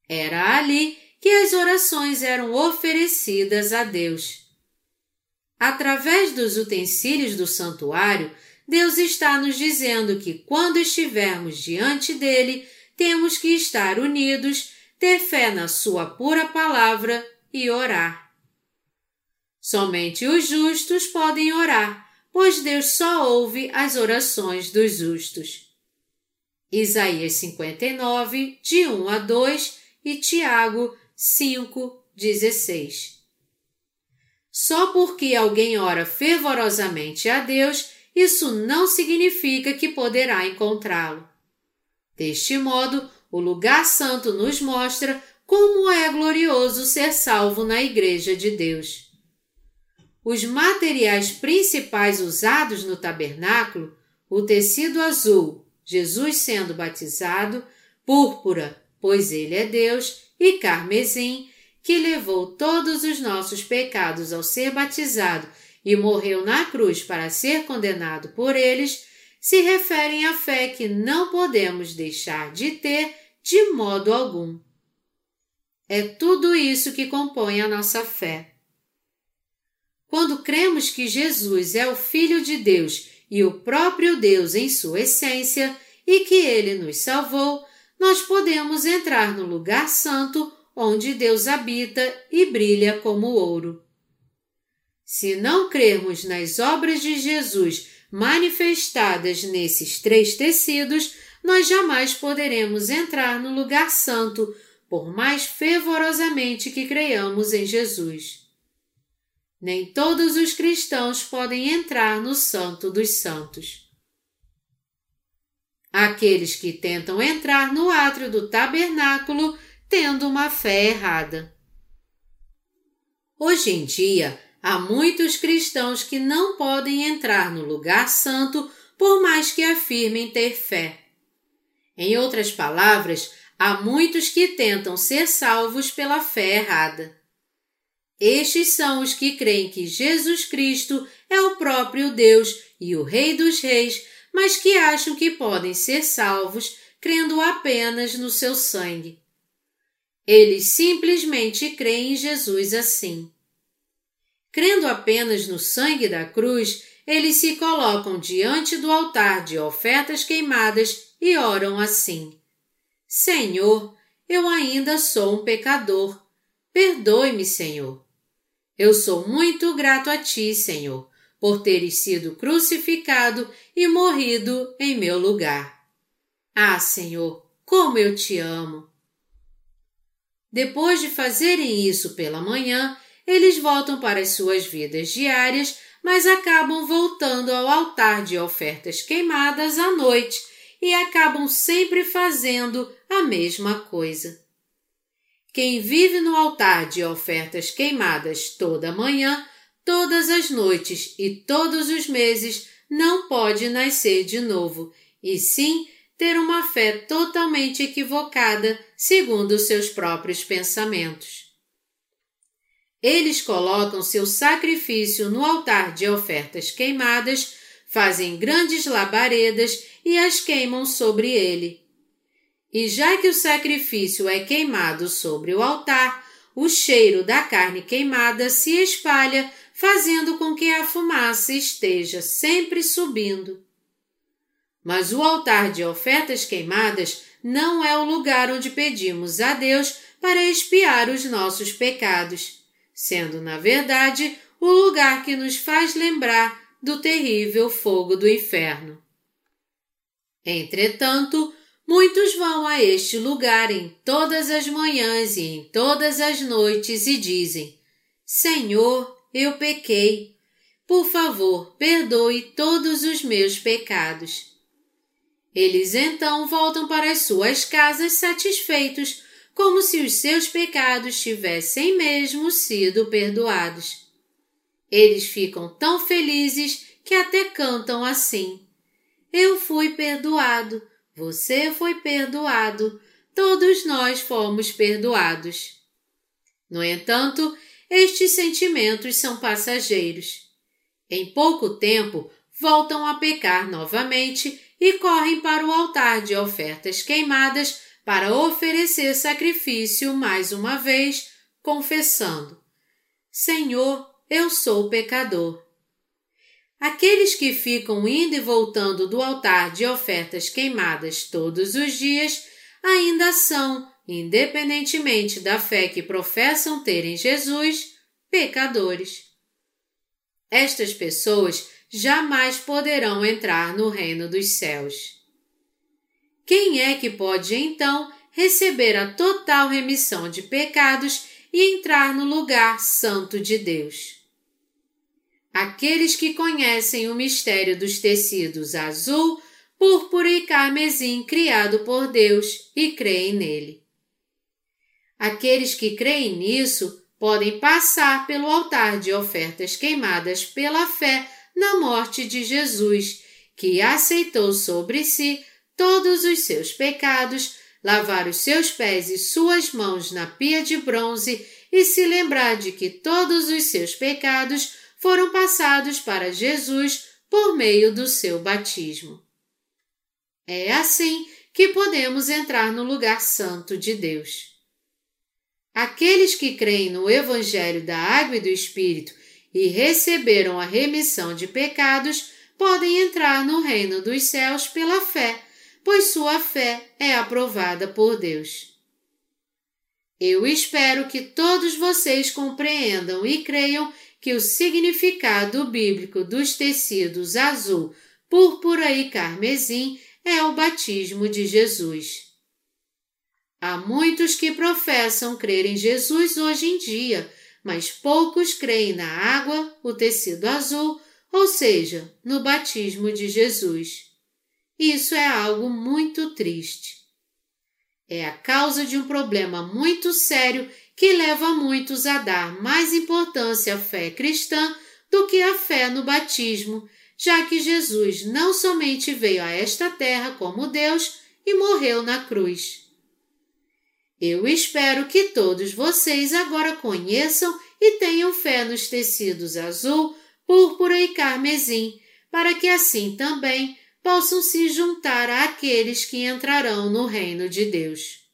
Era ali que as orações eram oferecidas a Deus. Através dos utensílios do santuário, Deus está nos dizendo que quando estivermos diante dele, temos que estar unidos ter fé na Sua pura palavra e orar. Somente os justos podem orar, pois Deus só ouve as orações dos justos. Isaías 59, de 1 a 2 e Tiago 5, 16. Só porque alguém ora fervorosamente a Deus, isso não significa que poderá encontrá-lo. Deste modo, o lugar santo nos mostra como é glorioso ser salvo na Igreja de Deus. Os materiais principais usados no tabernáculo, o tecido azul, Jesus sendo batizado, púrpura, pois ele é Deus, e carmesim, que levou todos os nossos pecados ao ser batizado e morreu na cruz para ser condenado por eles, se referem à fé que não podemos deixar de ter de modo algum. É tudo isso que compõe a nossa fé. Quando cremos que Jesus é o Filho de Deus e o próprio Deus em sua essência e que ele nos salvou, nós podemos entrar no lugar santo onde Deus habita e brilha como ouro. Se não crermos nas obras de Jesus manifestadas nesses três tecidos, nós jamais poderemos entrar no lugar santo, por mais fervorosamente que creiamos em Jesus. Nem todos os cristãos podem entrar no Santo dos Santos. Aqueles que tentam entrar no átrio do tabernáculo tendo uma fé errada. Hoje em dia, há muitos cristãos que não podem entrar no lugar santo por mais que afirmem ter fé. Em outras palavras, há muitos que tentam ser salvos pela fé errada. Estes são os que creem que Jesus Cristo é o próprio Deus e o Rei dos Reis, mas que acham que podem ser salvos crendo apenas no seu sangue. Eles simplesmente creem em Jesus assim. Crendo apenas no sangue da cruz, eles se colocam diante do altar de ofertas queimadas e oram assim: Senhor, eu ainda sou um pecador. Perdoe-me, Senhor. Eu sou muito grato a ti, Senhor, por teres sido crucificado e morrido em meu lugar. Ah, Senhor, como eu te amo! Depois de fazerem isso pela manhã, eles voltam para as suas vidas diárias, mas acabam voltando ao altar de ofertas queimadas à noite e acabam sempre fazendo a mesma coisa. Quem vive no altar de ofertas queimadas toda manhã, todas as noites e todos os meses não pode nascer de novo, e sim ter uma fé totalmente equivocada segundo seus próprios pensamentos. Eles colocam seu sacrifício no altar de ofertas queimadas, fazem grandes labaredas e as queimam sobre ele. E já que o sacrifício é queimado sobre o altar, o cheiro da carne queimada se espalha, fazendo com que a fumaça esteja sempre subindo. Mas o altar de ofertas queimadas não é o lugar onde pedimos a Deus para expiar os nossos pecados, sendo, na verdade, o lugar que nos faz lembrar do terrível fogo do inferno. Entretanto, muitos vão a este lugar em todas as manhãs e em todas as noites e dizem: Senhor, eu pequei. Por favor, perdoe todos os meus pecados. Eles então voltam para as suas casas satisfeitos, como se os seus pecados tivessem mesmo sido perdoados. Eles ficam tão felizes que até cantam assim: Eu fui perdoado, você foi perdoado, todos nós fomos perdoados. No entanto, estes sentimentos são passageiros. Em pouco tempo, voltam a pecar novamente e correm para o altar de ofertas queimadas para oferecer sacrifício mais uma vez, confessando: Senhor, eu sou pecador. Aqueles que ficam indo e voltando do altar de ofertas queimadas todos os dias ainda são, independentemente da fé que professam ter em Jesus, pecadores. Estas pessoas jamais poderão entrar no reino dos céus. Quem é que pode então receber a total remissão de pecados e entrar no lugar santo de Deus? Aqueles que conhecem o mistério dos tecidos azul, púrpura e carmesim criado por Deus e creem nele. Aqueles que creem nisso podem passar pelo altar de ofertas queimadas pela fé na morte de Jesus, que aceitou sobre si todos os seus pecados, lavar os seus pés e suas mãos na pia de bronze e se lembrar de que todos os seus pecados foram passados para Jesus por meio do seu batismo. É assim que podemos entrar no lugar santo de Deus. Aqueles que creem no Evangelho da Água e do Espírito e receberam a remissão de pecados podem entrar no reino dos céus pela fé, pois sua fé é aprovada por Deus. Eu espero que todos vocês compreendam e creiam que o significado bíblico dos tecidos azul, púrpura e carmesim é o batismo de Jesus. Há muitos que professam crer em Jesus hoje em dia, mas poucos creem na água, o tecido azul, ou seja, no batismo de Jesus. Isso é algo muito triste. É a causa de um problema muito sério que leva muitos a dar mais importância à fé cristã do que à fé no batismo, já que Jesus não somente veio a esta terra como Deus e morreu na cruz. Eu espero que todos vocês agora conheçam e tenham fé nos tecidos azul, púrpura e carmesim, para que assim também possam se juntar àqueles que entrarão no reino de Deus.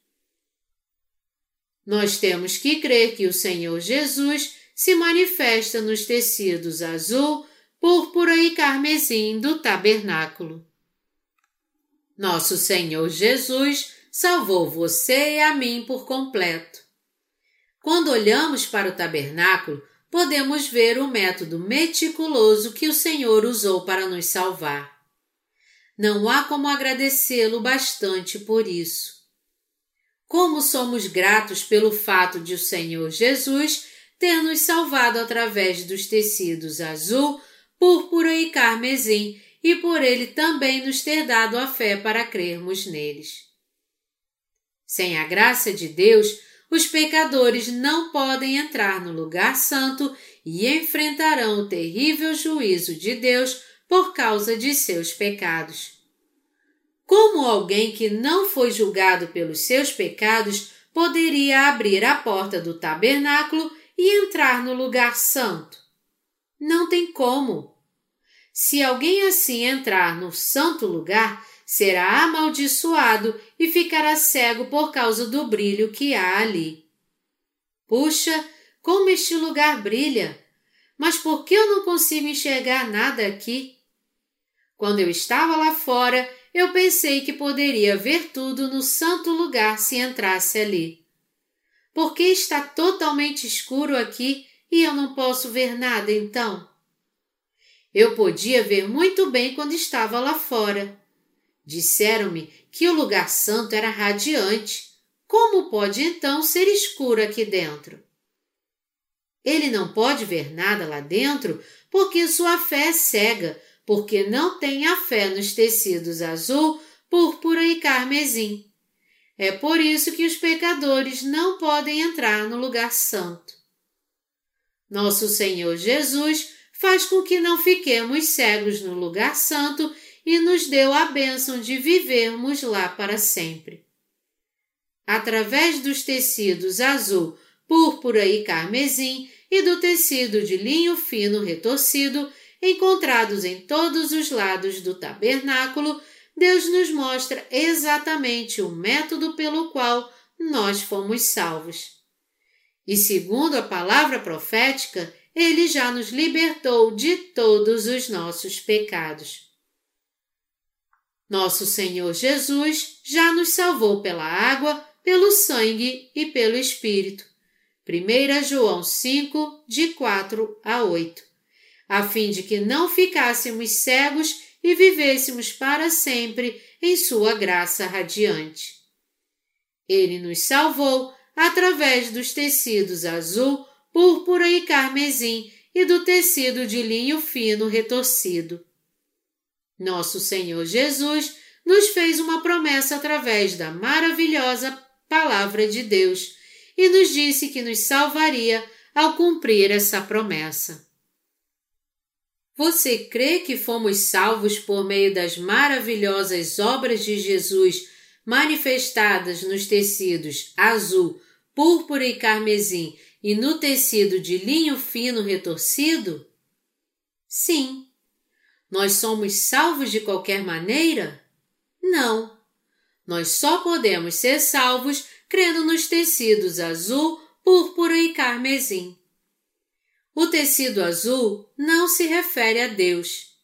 Nós temos que crer que o Senhor Jesus se manifesta nos tecidos azul, púrpura e carmesim do tabernáculo. Nosso Senhor Jesus salvou você e a mim por completo. Quando olhamos para o tabernáculo, podemos ver o método meticuloso que o Senhor usou para nos salvar. Não há como agradecê-lo bastante por isso. Como somos gratos pelo fato de o Senhor Jesus ter nos salvado através dos tecidos azul, púrpura e carmesim e por ele também nos ter dado a fé para crermos neles. Sem a graça de Deus, os pecadores não podem entrar no lugar santo e enfrentarão o terrível juízo de Deus por causa de seus pecados. Como alguém que não foi julgado pelos seus pecados poderia abrir a porta do tabernáculo e entrar no lugar santo? Não tem como. Se alguém assim entrar no santo lugar, será amaldiçoado e ficará cego por causa do brilho que há ali. Puxa, como este lugar brilha! Mas por que eu não consigo enxergar nada aqui? Quando eu estava lá fora, eu pensei que poderia ver tudo no santo lugar se entrasse ali. Por que está totalmente escuro aqui e eu não posso ver nada então? Eu podia ver muito bem quando estava lá fora. Disseram-me que o lugar santo era radiante. Como pode então ser escuro aqui dentro? Ele não pode ver nada lá dentro porque sua fé é cega, porque não tem a fé nos tecidos azul, púrpura e carmesim. É por isso que os pecadores não podem entrar no lugar santo. Nosso Senhor Jesus faz com que não fiquemos cegos no lugar santo e nos deu a bênção de vivermos lá para sempre. Através dos tecidos azul, púrpura e carmesim e do tecido de linho fino retorcido, encontrados em todos os lados do tabernáculo, Deus nos mostra exatamente o método pelo qual nós fomos salvos. E segundo a palavra profética, ele já nos libertou de todos os nossos pecados. Nosso Senhor Jesus já nos salvou pela água, pelo sangue e pelo Espírito. 1 João 5, de 4 a 8, a fim de que não ficássemos cegos e vivêssemos para sempre em Sua graça radiante. Ele nos salvou através dos tecidos azul, púrpura e carmesim e do tecido de linho fino retorcido. Nosso Senhor Jesus nos fez uma promessa através da maravilhosa Palavra de Deus e nos disse que nos salvaria ao cumprir essa promessa. Você crê que fomos salvos por meio das maravilhosas obras de Jesus manifestadas nos tecidos azul, púrpura e carmesim e no tecido de linho fino retorcido? Sim. Nós somos salvos de qualquer maneira? Não. Nós só podemos ser salvos crendo nos tecidos azul, púrpura e carmesim. O tecido azul não se refere a Deus.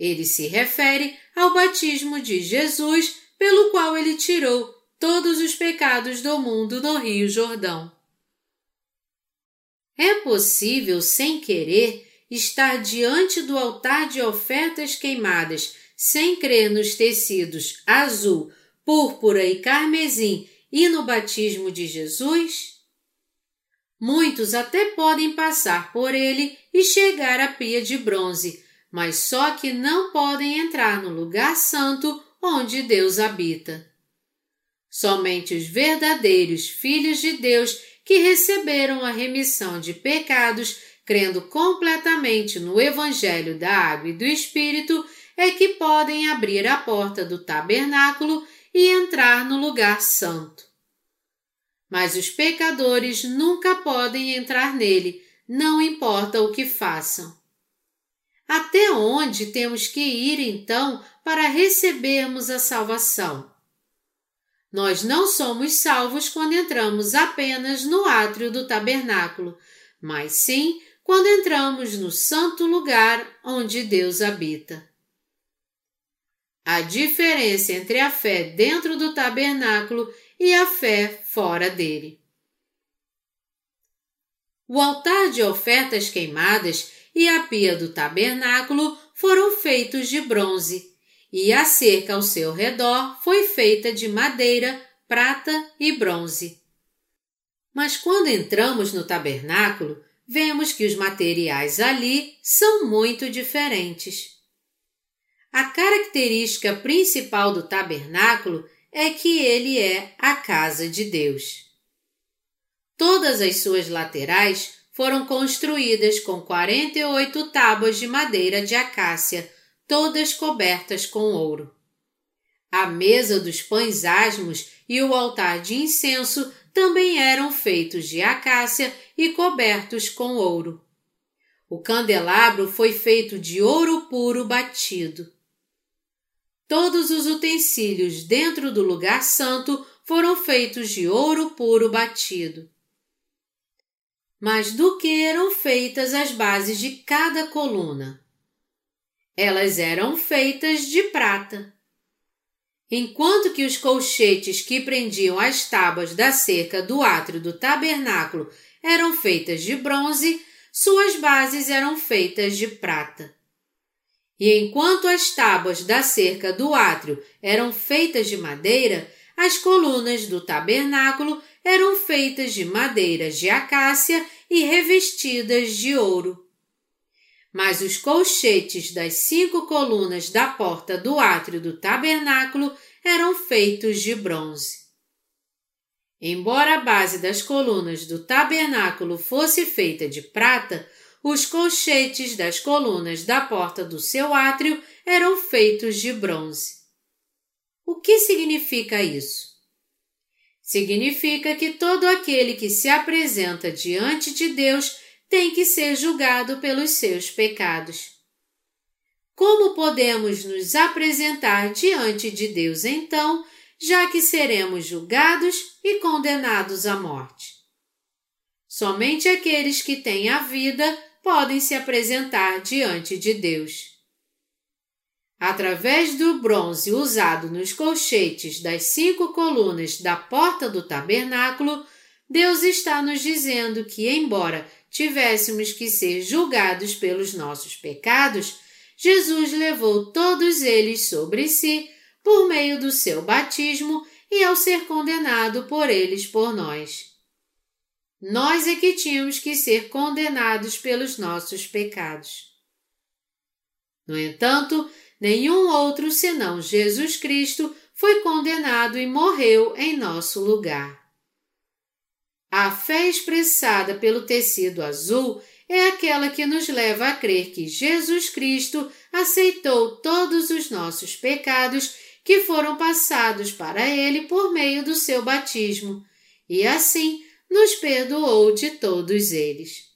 Ele se refere ao batismo de Jesus, pelo qual ele tirou todos os pecados do mundo no Rio Jordão. É possível, sem querer, estar diante do altar de ofertas queimadas sem crer nos tecidos azul, púrpura e carmesim e no batismo de Jesus? Muitos até podem passar por ele e chegar à pia de bronze, mas só que não podem entrar no lugar santo onde Deus habita. Somente os verdadeiros filhos de Deus que receberam a remissão de pecados, crendo completamente no Evangelho da Água e do Espírito, é que podem abrir a porta do tabernáculo e entrar no lugar santo. Mas os pecadores nunca podem entrar nele, não importa o que façam. Até onde temos que ir então para recebermos a salvação? Nós não somos salvos quando entramos apenas no átrio do tabernáculo, mas sim quando entramos no santo lugar onde Deus habita. a diferença entre a fé dentro do tabernáculo e a fé fora dele. O altar de ofertas queimadas e a pia do tabernáculo foram feitos de bronze, e a cerca ao seu redor foi feita de madeira, prata e bronze. Mas quando entramos no tabernáculo, vemos que os materiais ali são muito diferentes. A característica principal do tabernáculo é que ele é a casa de Deus. Todas as suas laterais foram construídas com 48 tábuas de madeira de acácia, todas cobertas com ouro. A mesa dos pães asmos e o altar de incenso também eram feitos de acácia e cobertos com ouro. O candelabro foi feito de ouro puro batido. Todos os utensílios dentro do lugar santo foram feitos de ouro puro batido. Mas do que eram feitas as bases de cada coluna? Elas eram feitas de prata. Enquanto que os colchetes que prendiam as tábuas da cerca do átrio do tabernáculo eram feitas de bronze, suas bases eram feitas de prata. E enquanto as tábuas da cerca do átrio eram feitas de madeira, as colunas do tabernáculo eram feitas de madeiras de acácia e revestidas de ouro mas os colchetes das cinco colunas da porta do átrio do tabernáculo eram feitos de bronze. Embora a base das colunas do tabernáculo fosse feita de prata, os colchetes das colunas da porta do seu átrio eram feitos de bronze. O que significa isso? Significa que todo aquele que se apresenta diante de Deus tem que ser julgado pelos seus pecados. Como podemos nos apresentar diante de Deus então, já que seremos julgados e condenados à morte? Somente aqueles que têm a vida podem se apresentar diante de Deus. Através do bronze usado nos colchetes das cinco colunas da porta do tabernáculo, Deus está nos dizendo que, embora tivéssemos que ser julgados pelos nossos pecados, Jesus levou todos eles sobre si por meio do seu batismo e ao ser condenado por eles por nós. Nós é que tínhamos que ser condenados pelos nossos pecados. No entanto, nenhum outro senão Jesus Cristo foi condenado e morreu em nosso lugar. A fé expressada pelo tecido azul é aquela que nos leva a crer que Jesus Cristo aceitou todos os nossos pecados que foram passados para Ele por meio do seu batismo e assim nos perdoou de todos eles.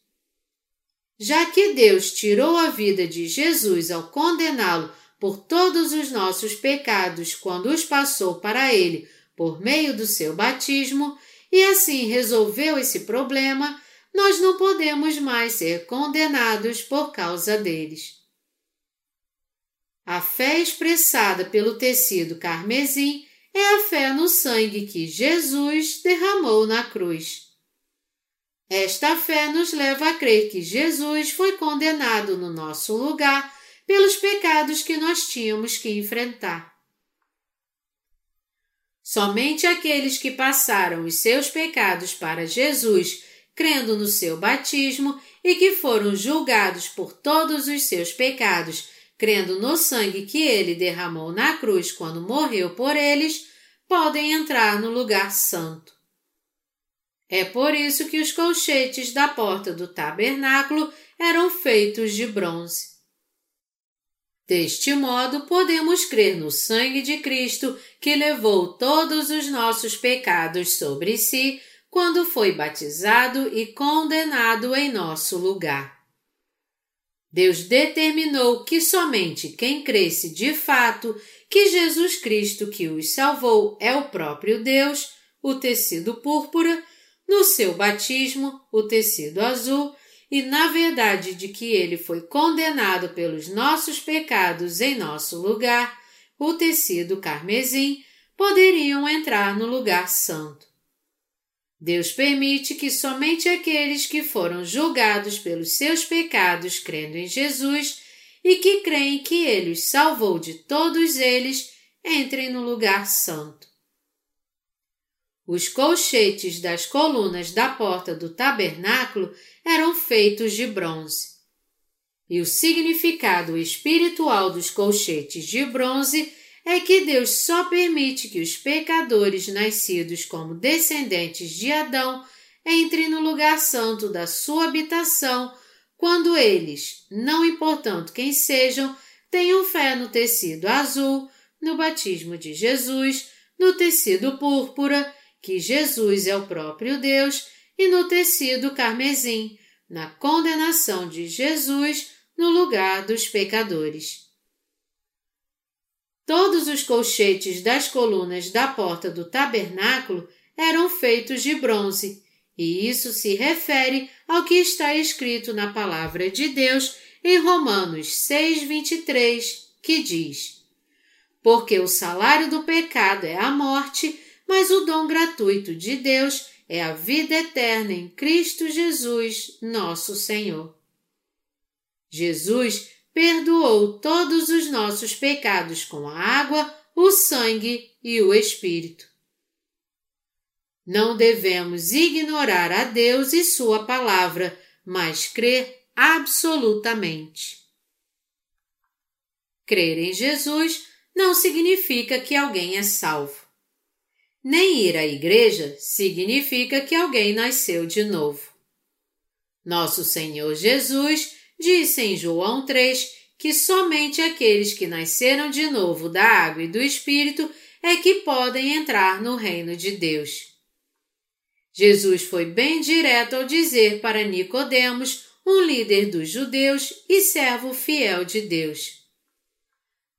Já que Deus tirou a vida de Jesus ao condená-lo por todos os nossos pecados quando os passou para Ele por meio do seu batismo, e assim resolveu esse problema, nós não podemos mais ser condenados por causa deles. A fé expressada pelo tecido carmesim é a fé no sangue que Jesus derramou na cruz. Esta fé nos leva a crer que Jesus foi condenado no nosso lugar pelos pecados que nós tínhamos que enfrentar. Somente aqueles que passaram os seus pecados para Jesus, crendo no seu batismo e que foram julgados por todos os seus pecados, crendo no sangue que ele derramou na cruz quando morreu por eles, podem entrar no lugar santo. É por isso que os colchetes da porta do tabernáculo eram feitos de bronze. Deste modo, podemos crer no sangue de Cristo que levou todos os nossos pecados sobre si quando foi batizado e condenado em nosso lugar. Deus determinou que somente quem cresce de fato que Jesus Cristo que os salvou é o próprio Deus, o tecido púrpura, no seu batismo, o tecido azul, e na verdade de que ele foi condenado pelos nossos pecados em nosso lugar, o tecido carmesim, poderiam entrar no lugar santo. Deus permite que somente aqueles que foram julgados pelos seus pecados crendo em Jesus e que creem que ele os salvou de todos eles entrem no lugar santo. Os colchetes das colunas da porta do tabernáculo eram feitos de bronze. E o significado espiritual dos colchetes de bronze é que Deus só permite que os pecadores nascidos como descendentes de Adão entrem no lugar santo da sua habitação quando eles, não importando quem sejam, tenham fé no tecido azul, no batismo de Jesus, no tecido púrpura, que Jesus é o próprio Deus, e no tecido carmesim, na condenação de Jesus no lugar dos pecadores. Todos os colchetes das colunas da porta do tabernáculo eram feitos de bronze, e isso se refere ao que está escrito na palavra de Deus em Romanos 6:23, que diz: Porque o salário do pecado é a morte, mas o dom gratuito de Deus é a vida eterna em Cristo Jesus, nosso Senhor. Jesus perdoou todos os nossos pecados com a água, o sangue e o Espírito. Não devemos ignorar a Deus e Sua palavra, mas crer absolutamente. Crer em Jesus não significa que alguém é salvo. Nem ir à igreja significa que alguém nasceu de novo. Nosso Senhor Jesus disse em João 3 que somente aqueles que nasceram de novo da água e do Espírito é que podem entrar no reino de Deus. Jesus foi bem direto ao dizer para Nicodemos, um líder dos judeus e servo fiel de Deus.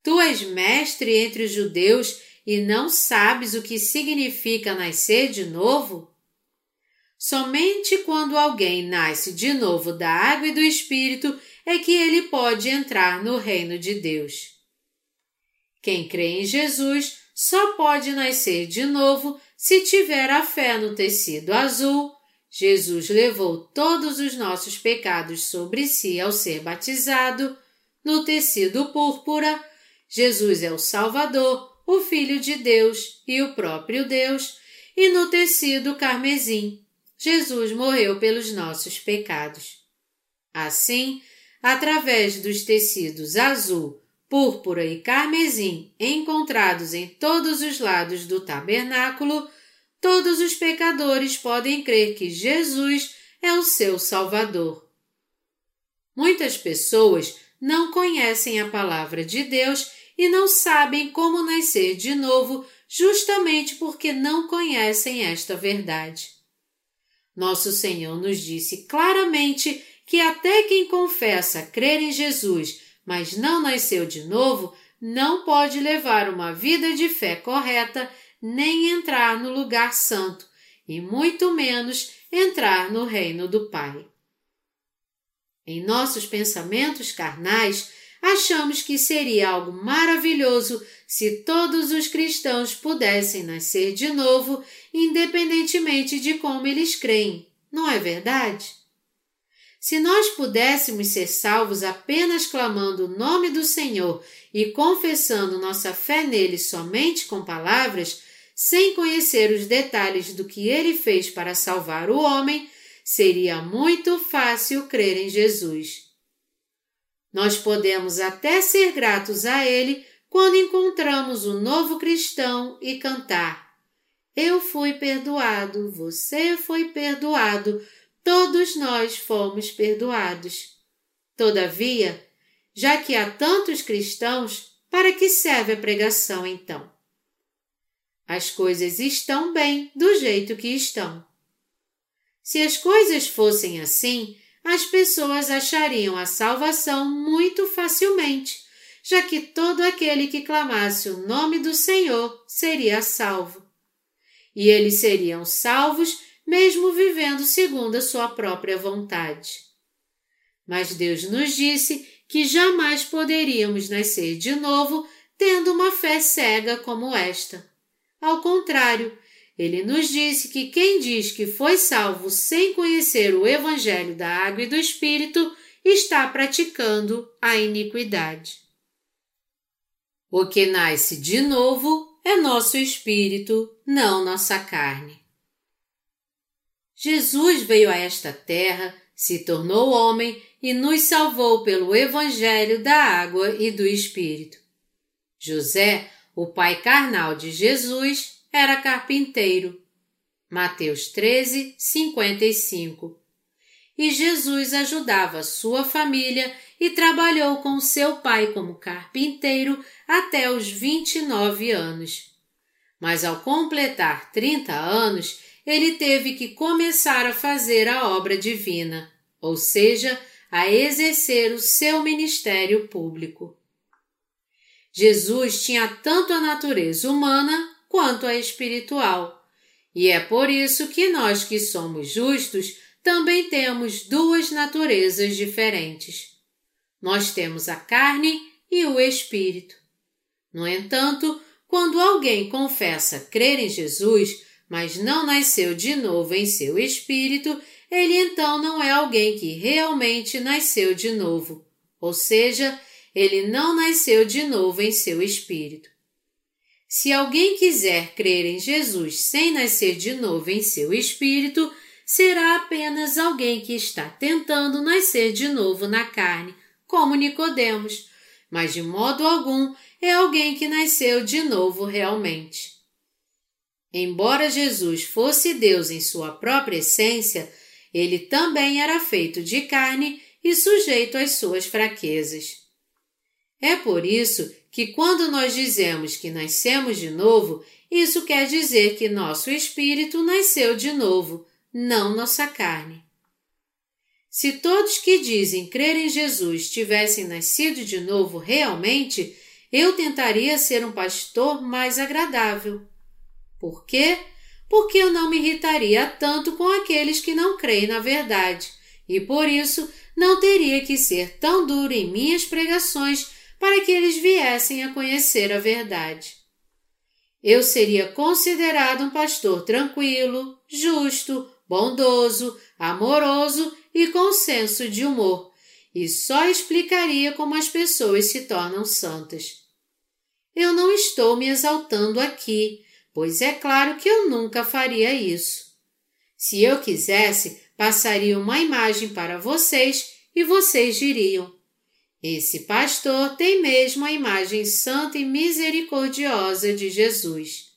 Tu és mestre entre os judeus e não sabes o que significa nascer de novo? Somente quando alguém nasce de novo da água e do Espírito é que ele pode entrar no reino de Deus. Quem crê em Jesus só pode nascer de novo se tiver a fé no tecido azul, Jesus levou todos os nossos pecados sobre si ao ser batizado. No tecido púrpura, Jesus é o Salvador, o Filho de Deus e o próprio Deus. E no tecido carmesim, Jesus morreu pelos nossos pecados. Assim, através dos tecidos azul, púrpura e carmesim encontrados em todos os lados do tabernáculo, todos os pecadores podem crer que Jesus é o seu Salvador. Muitas pessoas não conhecem a palavra de Deus e não sabem como nascer de novo, justamente porque não conhecem esta verdade. Nosso Senhor nos disse claramente que até quem confessa crer em Jesus mas não nasceu de novo, não pode levar uma vida de fé correta, nem entrar no lugar santo, e muito menos entrar no reino do Pai. Em nossos pensamentos carnais, achamos que seria algo maravilhoso se todos os cristãos pudessem nascer de novo, independentemente de como eles creem, não é verdade? Se nós pudéssemos ser salvos apenas clamando o nome do Senhor e confessando nossa fé nele somente com palavras, sem conhecer os detalhes do que ele fez para salvar o homem, seria muito fácil crer em Jesus. Nós podemos até ser gratos a ele quando encontramos um novo cristão e cantar: Eu fui perdoado, você foi perdoado todos nós fomos perdoados. Todavia, já que há tantos cristãos, para que serve a pregação então? As coisas estão bem do jeito que estão. Se as coisas fossem assim, as pessoas achariam a salvação muito facilmente, já que todo aquele que clamasse o nome do Senhor seria salvo. E eles seriam salvos mesmo vivendo segundo a sua própria vontade. Mas Deus nos disse que jamais poderíamos nascer de novo tendo uma fé cega como esta. Ao contrário, ele nos disse que quem diz que foi salvo sem conhecer o Evangelho da Água e do Espírito está praticando a iniquidade. O que nasce de novo é nosso espírito, não nossa carne. Jesus veio a esta terra, se tornou homem e nos salvou pelo Evangelho da Água e do Espírito. José, o pai carnal de Jesus, era carpinteiro. Mateus 13, 55 e Jesus ajudava sua família e trabalhou com seu pai como carpinteiro até os 29 anos. Mas ao completar 30 anos, ele teve que começar a fazer a obra divina, ou seja, a exercer o seu ministério público. Jesus tinha tanto a natureza humana quanto a espiritual, e é por isso que nós que somos justos também temos duas naturezas diferentes. Nós temos a carne e o espírito. No entanto, quando alguém confessa crer em Jesus, mas não nasceu de novo em seu espírito, ele então não é alguém que realmente nasceu de novo, ou seja, ele não nasceu de novo em seu espírito. Se alguém quiser crer em Jesus sem nascer de novo em seu espírito, será apenas alguém que está tentando nascer de novo na carne, como Nicodemos, mas de modo algum é alguém que nasceu de novo realmente. Embora Jesus fosse Deus em sua própria essência, ele também era feito de carne e sujeito às suas fraquezas. É por isso que quando nós dizemos que nascemos de novo, isso quer dizer que nosso espírito nasceu de novo, não nossa carne. Se todos que dizem crer em Jesus tivessem nascido de novo realmente, eu tentaria ser um pastor mais agradável. Por quê? Porque eu não me irritaria tanto com aqueles que não creem na verdade, e por isso não teria que ser tão duro em minhas pregações para que eles viessem a conhecer a verdade. Eu seria considerado um pastor tranquilo, justo, bondoso, amoroso e com senso de humor, e só explicaria como as pessoas se tornam santas. Eu não estou me exaltando aqui, pois é claro que eu nunca faria isso. Se eu quisesse, passaria uma imagem para vocês e vocês diriam: Esse pastor tem mesmo a imagem santa e misericordiosa de Jesus.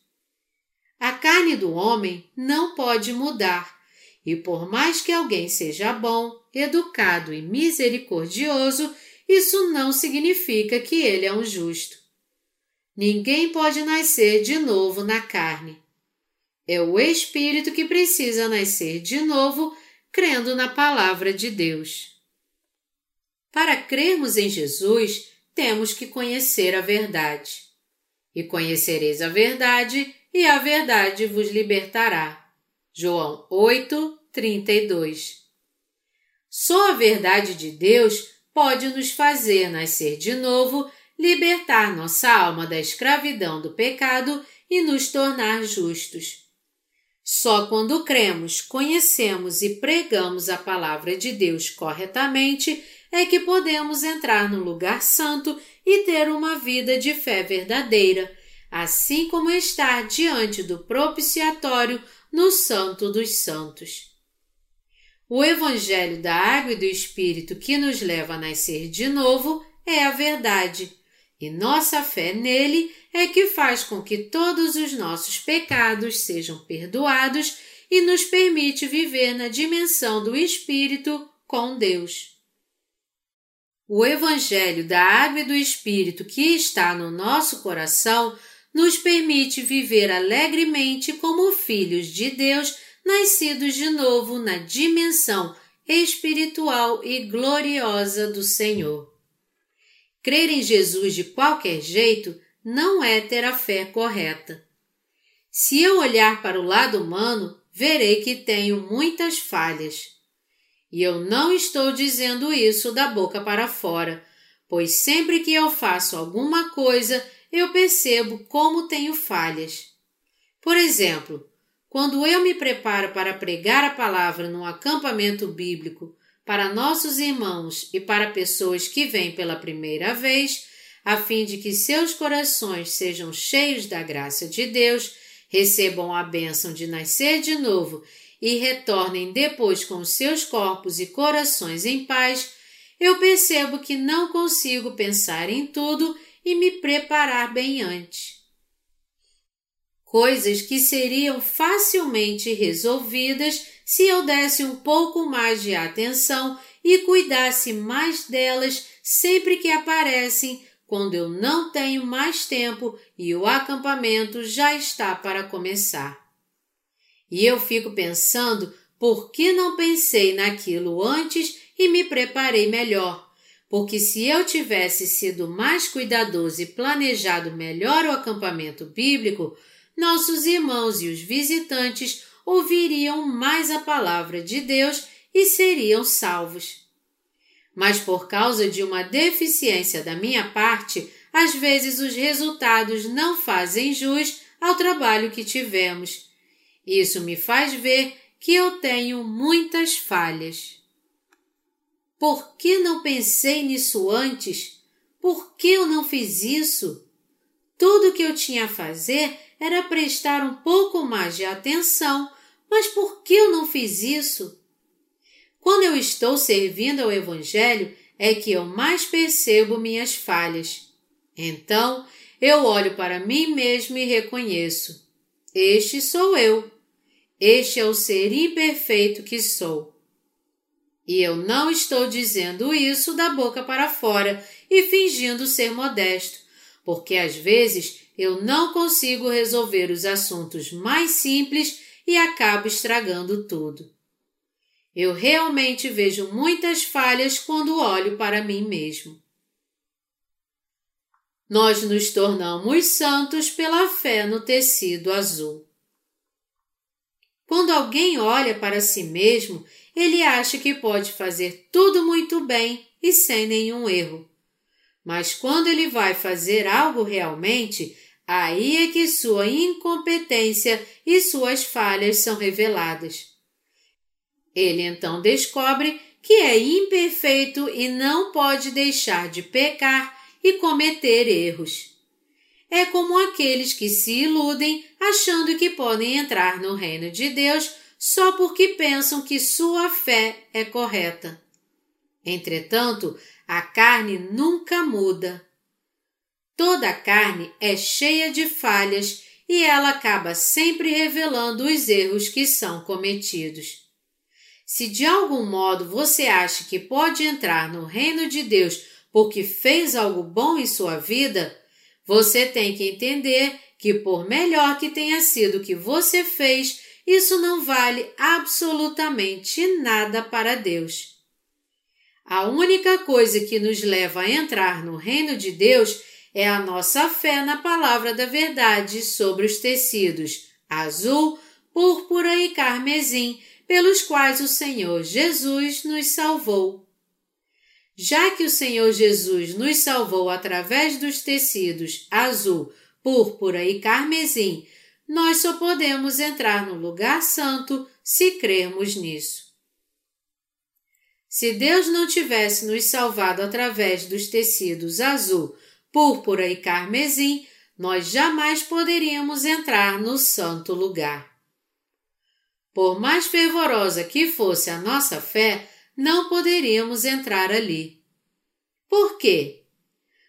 A carne do homem não pode mudar, e por mais que alguém seja bom, educado e misericordioso, isso não significa que ele é um justo. Ninguém pode nascer de novo na carne. É o espírito que precisa nascer de novo, crendo na palavra de Deus. Para crermos em Jesus, temos que conhecer a verdade. E conhecereis a verdade, e a verdade vos libertará. João 8, 32. Só a verdade de Deus pode nos fazer nascer de novo, libertar nossa alma da escravidão do pecado e nos tornar justos. Só quando cremos, conhecemos e pregamos a palavra de Deus corretamente é que podemos entrar no lugar santo e ter uma vida de fé verdadeira, assim como estar diante do propiciatório no Santo dos Santos. O Evangelho da Água e do Espírito que nos leva a nascer de novo é a verdade, e nossa fé nele é que faz com que todos os nossos pecados sejam perdoados e nos permite viver na dimensão do Espírito com Deus. O Evangelho da Água e do Espírito que está no nosso coração nos permite viver alegremente como filhos de Deus nascidos de novo na dimensão espiritual e gloriosa do Senhor. Crer em Jesus de qualquer jeito não é ter a fé correta. Se eu olhar para o lado humano, verei que tenho muitas falhas. E eu não estou dizendo isso da boca para fora, pois sempre que eu faço alguma coisa, eu percebo como tenho falhas. Por exemplo, quando eu me preparo para pregar a palavra num acampamento bíblico para nossos irmãos e para pessoas que vêm pela primeira vez, a fim de que seus corações sejam cheios da graça de Deus, recebam a bênção de nascer de novo e retornem depois com seus corpos e corações em paz, eu percebo que não consigo pensar em tudo e me preparar bem antes coisas que seriam facilmente resolvidas se eu desse um pouco mais de atenção e cuidasse mais delas sempre que aparecem quando eu não tenho mais tempo e o acampamento já está para começar. E eu fico pensando por que não pensei naquilo antes e me preparei melhor. Porque se eu tivesse sido mais cuidadoso e planejado melhor o acampamento bíblico, nossos irmãos e os visitantes ouviriam mais a palavra de Deus e seriam salvos. Mas por causa de uma deficiência da minha parte, às vezes os resultados não fazem jus ao trabalho que tivemos. Isso me faz ver que eu tenho muitas falhas. Por que não pensei nisso antes? Por que eu não fiz isso? Tudo o que eu tinha a fazer era prestar um pouco mais de atenção, mas por que eu não fiz isso? Quando eu estou servindo ao Evangelho, é que eu mais percebo minhas falhas. Então, eu olho para mim mesmo e reconheço: Este sou eu. Este é o ser imperfeito que sou. E eu não estou dizendo isso da boca para fora e fingindo ser modesto, porque às vezes eu não consigo resolver os assuntos mais simples e acabo estragando tudo. Eu realmente vejo muitas falhas quando olho para mim mesmo. Nós nos tornamos santos pela fé no tecido azul. Quando alguém olha para si mesmo, ele acha que pode fazer tudo muito bem e sem nenhum erro. Mas quando ele vai fazer algo realmente, Aí é que sua incompetência e suas falhas são reveladas. Ele então descobre que é imperfeito e não pode deixar de pecar e cometer erros. É como aqueles que se iludem achando que podem entrar no reino de Deus só porque pensam que sua fé é correta. Entretanto, a carne nunca muda. Toda carne é cheia de falhas e ela acaba sempre revelando os erros que são cometidos. Se de algum modo você acha que pode entrar no reino de Deus porque fez algo bom em sua vida, você tem que entender que, por melhor que tenha sido o que você fez, isso não vale absolutamente nada para Deus. A única coisa que nos leva a entrar no reino de Deus é a nossa fé na palavra da verdade sobre os tecidos azul, púrpura e carmesim, pelos quais o Senhor Jesus nos salvou. Já que o Senhor Jesus nos salvou através dos tecidos azul, púrpura e carmesim, nós só podemos entrar no lugar santo se crermos nisso. Se Deus não tivesse nos salvado através dos tecidos azul, púrpura e carmesim, nós jamais poderíamos entrar no santo lugar. Por mais fervorosa que fosse a nossa fé, não poderíamos entrar ali. Por quê?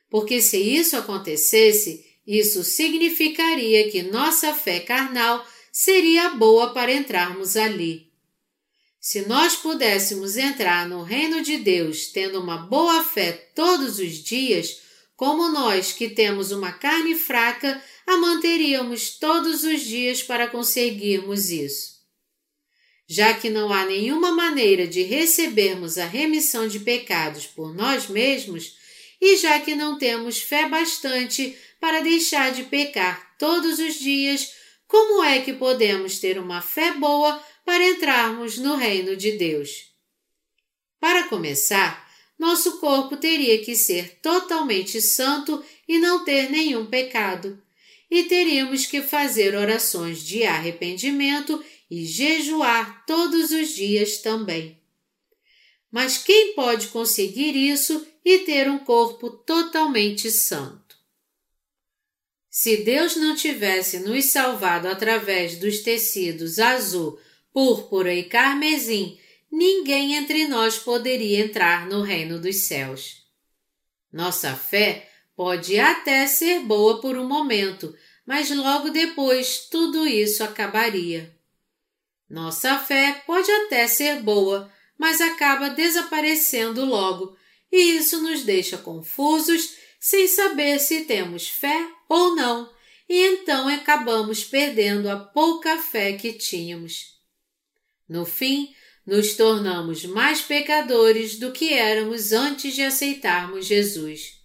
Porque se isso acontecesse, isso significaria que nossa fé carnal seria boa para entrarmos ali. Se nós pudéssemos entrar no reino de Deus tendo uma boa fé todos os dias, como nós que temos uma carne fraca, a manteríamos todos os dias para conseguirmos isso. Já que não há nenhuma maneira de recebermos a remissão de pecados por nós mesmos, e já que não temos fé bastante para deixar de pecar todos os dias, como é que podemos ter uma fé boa para entrarmos no reino de Deus? Para começar, nosso corpo teria que ser totalmente santo e não ter nenhum pecado, e teríamos que fazer orações de arrependimento e jejuar todos os dias também. Mas quem pode conseguir isso e ter um corpo totalmente santo? Se Deus não tivesse nos salvado através dos tecidos azul, púrpura e carmesim, ninguém entre nós poderia entrar no reino dos céus. Nossa fé pode até ser boa por um momento, mas logo depois tudo isso acabaria. Nossa fé pode até ser boa, mas acaba desaparecendo logo, e isso nos deixa confusos sem saber se temos fé ou não, e então acabamos perdendo a pouca fé que tínhamos. No fim, nos tornamos mais pecadores do que éramos antes de aceitarmos Jesus.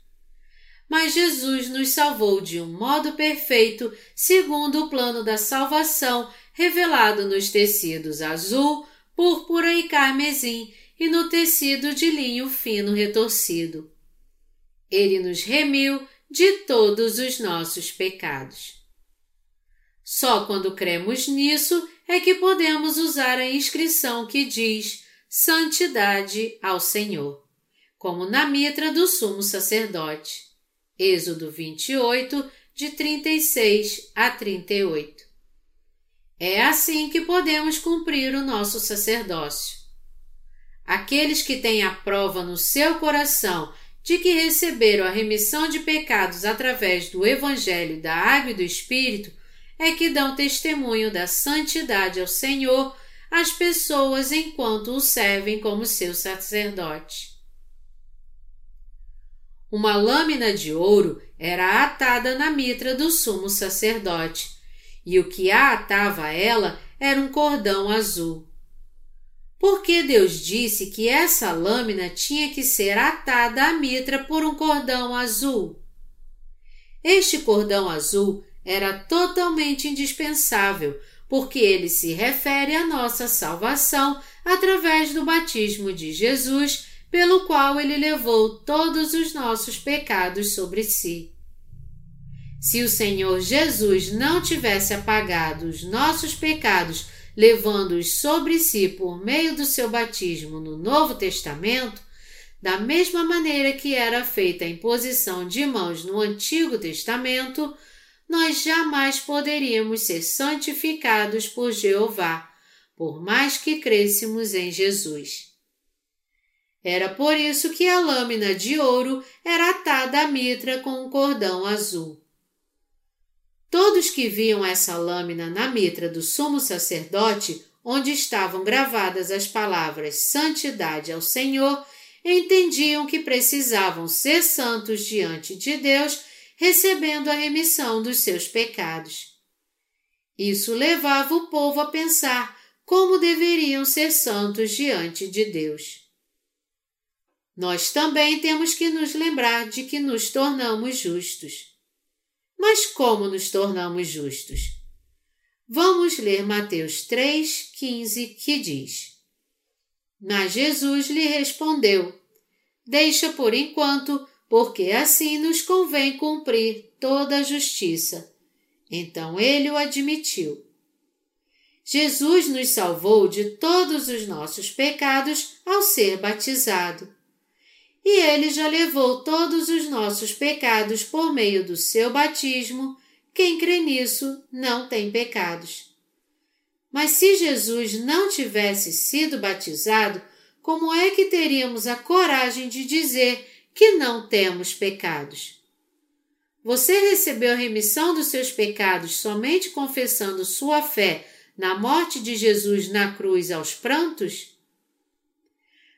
Mas Jesus nos salvou de um modo perfeito, segundo o plano da salvação revelado nos tecidos azul, púrpura e carmesim e no tecido de linho fino retorcido. Ele nos remiu de todos os nossos pecados. Só quando cremos nisso é que podemos usar a inscrição que diz Santidade ao Senhor, como na mitra do sumo sacerdote. Êxodo 28, de 36 a 38. É assim que podemos cumprir o nosso sacerdócio. Aqueles que têm a prova no seu coração de que receberam a remissão de pecados através do Evangelho da Água e do Espírito é que dão testemunho da santidade ao Senhor às pessoas enquanto o servem como seu sacerdote. Uma lâmina de ouro era atada na mitra do sumo sacerdote, e o que a atava a ela era um cordão azul porque Deus disse que essa lâmina tinha que ser atada à mitra por um cordão azul. Este cordão azul era totalmente indispensável, porque ele se refere à nossa salvação através do batismo de Jesus, pelo qual ele levou todos os nossos pecados sobre si. Se o Senhor Jesus não tivesse apagado os nossos pecados levando-os sobre si por meio do seu batismo no Novo Testamento, da mesma maneira que era feita a imposição de mãos no Antigo Testamento, nós jamais poderíamos ser santificados por Jeová, por mais que crêssemos em Jesus. Era por isso que a lâmina de ouro era atada à mitra com um cordão azul. Todos que viam essa lâmina na mitra do sumo sacerdote, onde estavam gravadas as palavras Santidade ao Senhor, entendiam que precisavam ser santos diante de Deus, recebendo a remissão dos seus pecados. Isso levava o povo a pensar como deveriam ser santos diante de Deus. Nós também temos que nos lembrar de que nos tornamos justos. Mas como nos tornamos justos? Vamos ler Mateus 3, 15, que diz: Mas Jesus lhe respondeu: Deixa por enquanto, porque assim nos convém cumprir toda a justiça. Então ele o admitiu. Jesus nos salvou de todos os nossos pecados ao ser batizado e ele já levou todos os nossos pecados por meio do seu batismo. Quem crê nisso não tem pecados. Mas se Jesus não tivesse sido batizado, como é que teríamos a coragem de dizer que não temos pecados? Você recebeu a remissão dos seus pecados somente confessando sua fé na morte de Jesus na cruz aos prantos?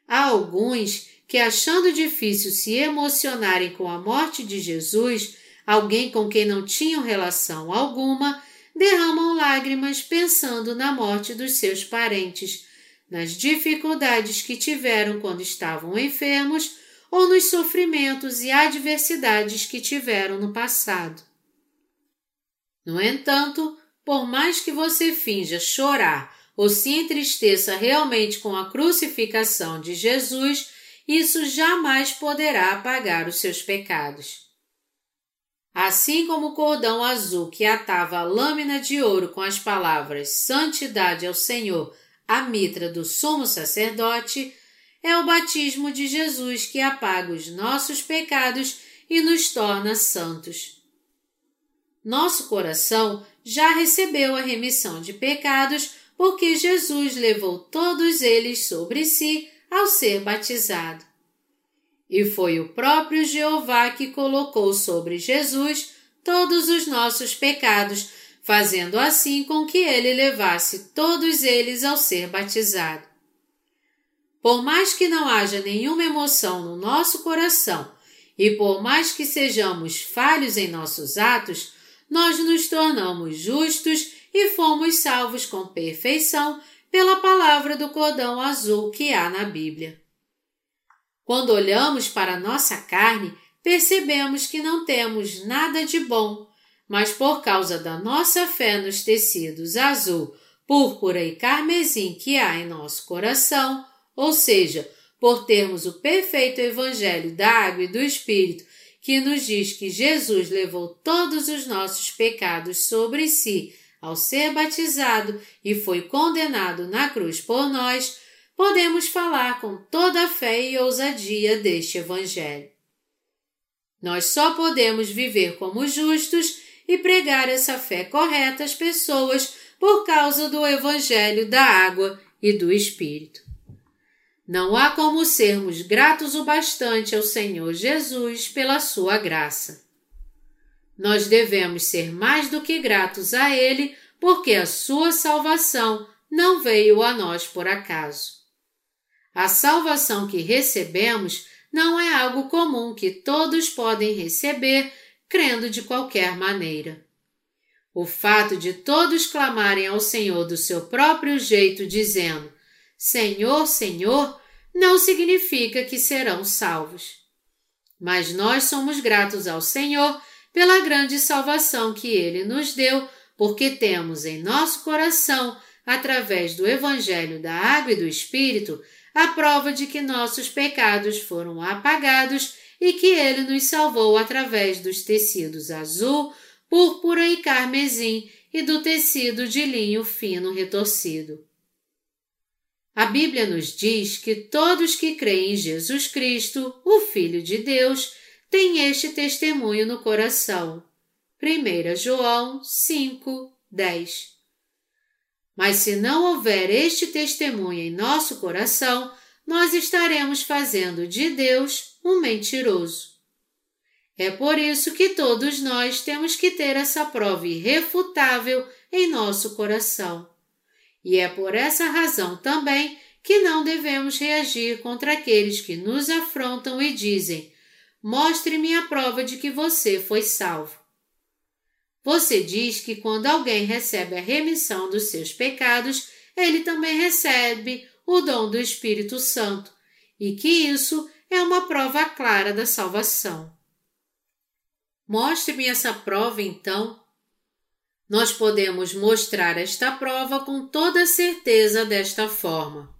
Há alguns que, achando difícil se emocionarem com a morte de Jesus, alguém com quem não tinham relação alguma, derramam lágrimas pensando na morte dos seus parentes, nas dificuldades que tiveram quando estavam enfermos ou nos sofrimentos e adversidades que tiveram no passado. No entanto, por mais que você finja chorar ou se entristeça realmente com a crucificação de Jesus, isso jamais poderá apagar os seus pecados. Assim como o cordão azul que atava a lâmina de ouro com as palavras Santidade ao Senhor, a mitra do sumo sacerdote, é o batismo de Jesus que apaga os nossos pecados e nos torna santos. Nosso coração já recebeu a remissão de pecados porque Jesus levou todos eles sobre si ao ser batizado. E foi o próprio Jeová que colocou sobre Jesus todos os nossos pecados, fazendo assim com que ele levasse todos eles ao ser batizado. Por mais que não haja nenhuma emoção no nosso coração e por mais que sejamos falhos em nossos atos, nós nos tornamos justos e fomos salvos com perfeição pela palavra do cordão azul que há na Bíblia. Quando olhamos para nossa carne, percebemos que não temos nada de bom, mas por causa da nossa fé nos tecidos azul, púrpura e carmesim que há em nosso coração, ou seja, por termos o perfeito Evangelho da Água e do Espírito, que nos diz que Jesus levou todos os nossos pecados sobre si ao ser batizado e foi condenado na cruz por nós, podemos falar com toda a fé e ousadia deste Evangelho. Nós só podemos viver como justos e pregar essa fé correta às pessoas por causa do Evangelho da água e do Espírito. Não há como sermos gratos o bastante ao Senhor Jesus pela sua graça. Nós devemos ser mais do que gratos a Ele, porque a sua salvação não veio a nós por acaso. A salvação que recebemos não é algo comum que todos podem receber crendo de qualquer maneira. O fato de todos clamarem ao Senhor do seu próprio jeito, dizendo: Senhor, Senhor, não significa que serão salvos. Mas nós somos gratos ao Senhor pela grande salvação que Ele nos deu, porque temos em nosso coração, através do Evangelho da Água e do Espírito, a prova de que nossos pecados foram apagados e que ele nos salvou através dos tecidos azul, púrpura e carmesim e do tecido de linho fino retorcido. A Bíblia nos diz que todos que creem em Jesus Cristo, o Filho de Deus, têm este testemunho no coração. 1 João 5, 10 mas se não houver este testemunho em nosso coração, nós estaremos fazendo de Deus um mentiroso. É por isso que todos nós temos que ter essa prova irrefutável em nosso coração. E é por essa razão também que não devemos reagir contra aqueles que nos afrontam e dizem: Mostre-me a prova de que você foi salvo. Você diz que quando alguém recebe a remissão dos seus pecados, ele também recebe o dom do Espírito Santo e que isso é uma prova clara da salvação. Mostre-me essa prova então. Nós podemos mostrar esta prova com toda certeza desta forma.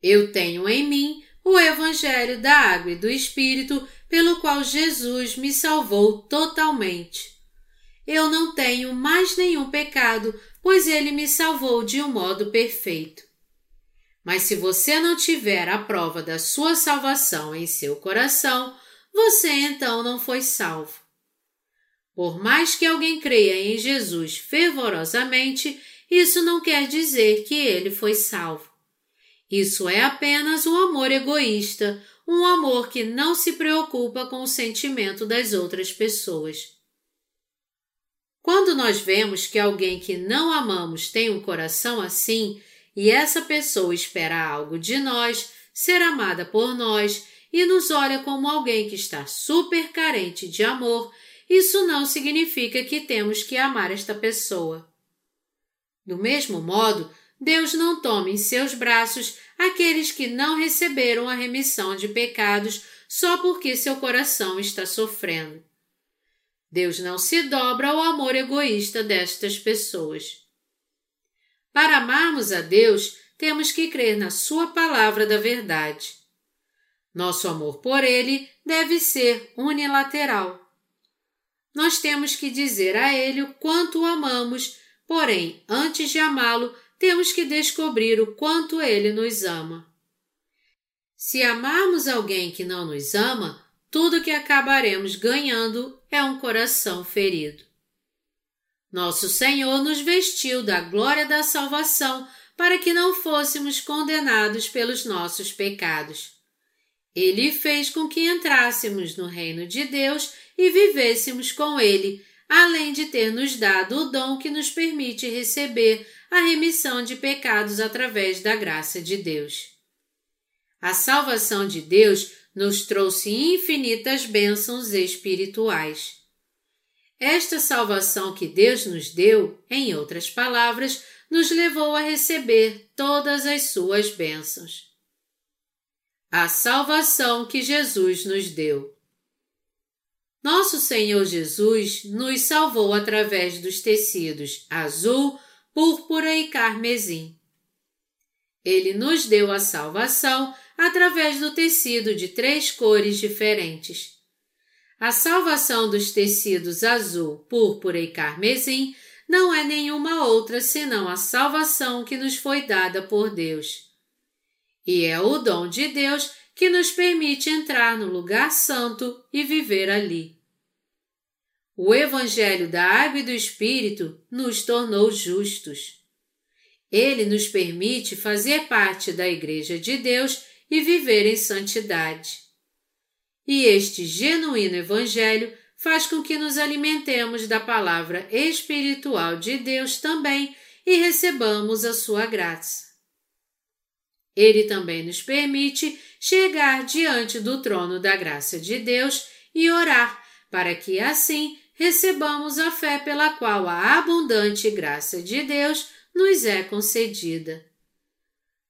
Eu tenho em mim o Evangelho da Água e do Espírito, pelo qual Jesus me salvou totalmente eu não tenho mais nenhum pecado, pois ele me salvou de um modo perfeito. Mas se você não tiver a prova da sua salvação em seu coração, você então não foi salvo. Por mais que alguém creia em Jesus fervorosamente, isso não quer dizer que ele foi salvo. Isso é apenas um amor egoísta, um amor que não se preocupa com o sentimento das outras pessoas. Quando nós vemos que alguém que não amamos tem um coração assim e essa pessoa espera algo de nós, ser amada por nós e nos olha como alguém que está super carente de amor, isso não significa que temos que amar esta pessoa. Do mesmo modo, Deus não toma em seus braços aqueles que não receberam a remissão de pecados só porque seu coração está sofrendo. Deus não se dobra ao amor egoísta destas pessoas. Para amarmos a Deus, temos que crer na Sua palavra da verdade. Nosso amor por Ele deve ser unilateral. Nós temos que dizer a Ele o quanto o amamos, porém, antes de amá-lo, temos que descobrir o quanto Ele nos ama. Se amarmos alguém que não nos ama, tudo que acabaremos ganhando é um coração ferido. Nosso Senhor nos vestiu da glória da salvação para que não fôssemos condenados pelos nossos pecados. Ele fez com que entrássemos no reino de Deus e vivêssemos com Ele, além de ter nos dado o dom que nos permite receber a remissão de pecados através da graça de Deus. A salvação de Deus nos trouxe infinitas bênçãos espirituais. Esta salvação que Deus nos deu, em outras palavras, nos levou a receber todas as suas bênçãos. A salvação que Jesus nos deu. Nosso Senhor Jesus nos salvou através dos tecidos azul, púrpura e carmesim. Ele nos deu a salvação através do tecido de três cores diferentes. A salvação dos tecidos azul, púrpura e carmesim não é nenhuma outra senão a salvação que nos foi dada por Deus. E é o dom de Deus que nos permite entrar no lugar santo e viver ali. O Evangelho da Água e do Espírito nos tornou justos. Ele nos permite fazer parte da Igreja de Deus e viver em santidade. E este genuíno Evangelho faz com que nos alimentemos da palavra espiritual de Deus também e recebamos a sua graça. Ele também nos permite chegar diante do trono da graça de Deus e orar, para que assim recebamos a fé pela qual a abundante graça de Deus nos é concedida.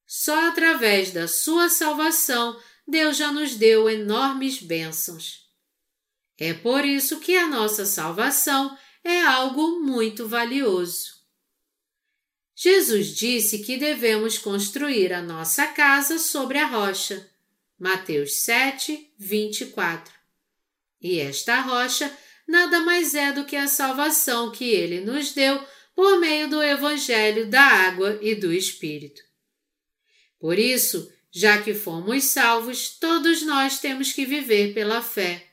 Só através da sua salvação Deus já nos deu enormes bênçãos. É por isso que a nossa salvação é algo muito valioso. Jesus disse que devemos construir a nossa casa sobre a rocha. Mateus 7, 24. E esta rocha nada mais é do que a salvação que ele nos deu por meio do Evangelho da água e do Espírito. Por isso, já que fomos salvos, todos nós temos que viver pela fé.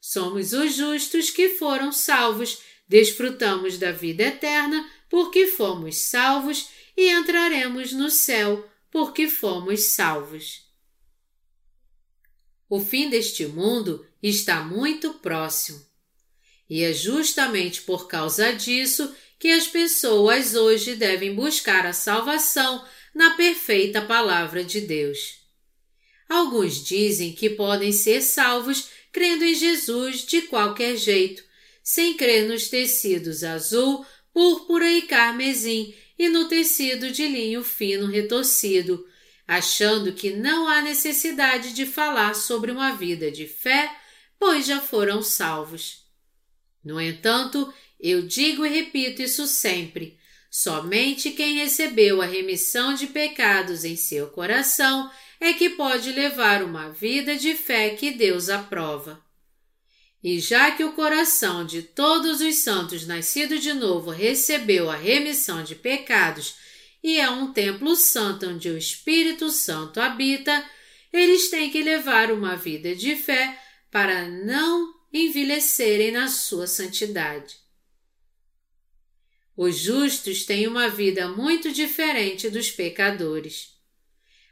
Somos os justos que foram salvos, desfrutamos da vida eterna porque fomos salvos e entraremos no céu porque fomos salvos. O fim deste mundo está muito próximo. E é justamente por causa disso que as pessoas hoje devem buscar a salvação na perfeita palavra de Deus. Alguns dizem que podem ser salvos crendo em Jesus de qualquer jeito, sem crer nos tecidos azul, púrpura e carmesim e no tecido de linho fino retorcido, achando que não há necessidade de falar sobre uma vida de fé, pois já foram salvos. No entanto, eu digo e repito isso sempre: somente quem recebeu a remissão de pecados em seu coração é que pode levar uma vida de fé que Deus aprova. E já que o coração de todos os santos nascidos de novo recebeu a remissão de pecados e é um templo santo onde o Espírito Santo habita, eles têm que levar uma vida de fé para não envelhecerem na sua santidade. Os justos têm uma vida muito diferente dos pecadores.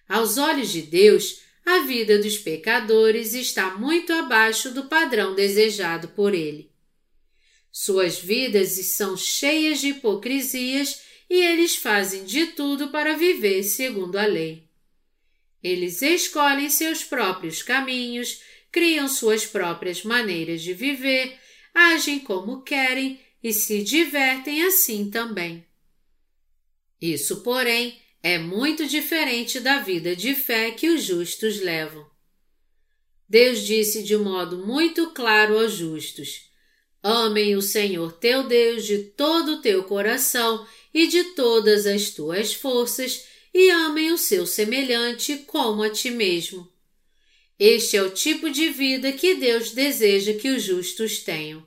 Aos olhos de Deus, a vida dos pecadores está muito abaixo do padrão desejado por Ele. Suas vidas são cheias de hipocrisias e eles fazem de tudo para viver segundo a lei. Eles escolhem seus próprios caminhos criam suas próprias maneiras de viver, agem como querem e se divertem assim também. Isso, porém, é muito diferente da vida de fé que os justos levam. Deus disse de modo muito claro aos justos: Amem o Senhor teu Deus de todo o teu coração e de todas as tuas forças, e amem o seu semelhante como a ti mesmo. Este é o tipo de vida que Deus deseja que os justos tenham.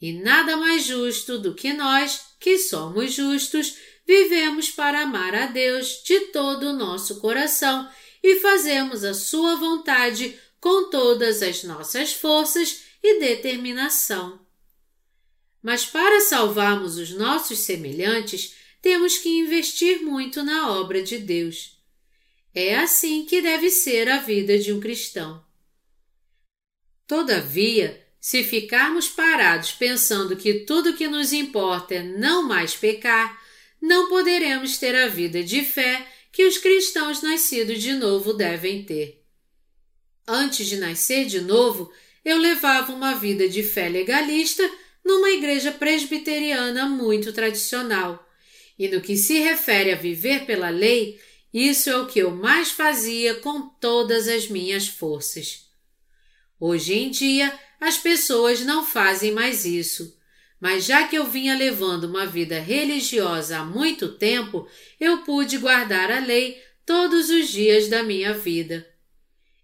E nada mais justo do que nós, que somos justos, vivemos para amar a Deus de todo o nosso coração e fazemos a Sua vontade com todas as nossas forças e determinação. Mas para salvarmos os nossos semelhantes, temos que investir muito na obra de Deus. É assim que deve ser a vida de um cristão. Todavia, se ficarmos parados pensando que tudo que nos importa é não mais pecar, não poderemos ter a vida de fé que os cristãos nascidos de novo devem ter. Antes de nascer de novo, eu levava uma vida de fé legalista numa igreja presbiteriana muito tradicional. E no que se refere a viver pela lei, isso é o que eu mais fazia com todas as minhas forças. Hoje em dia, as pessoas não fazem mais isso, mas já que eu vinha levando uma vida religiosa há muito tempo, eu pude guardar a lei todos os dias da minha vida.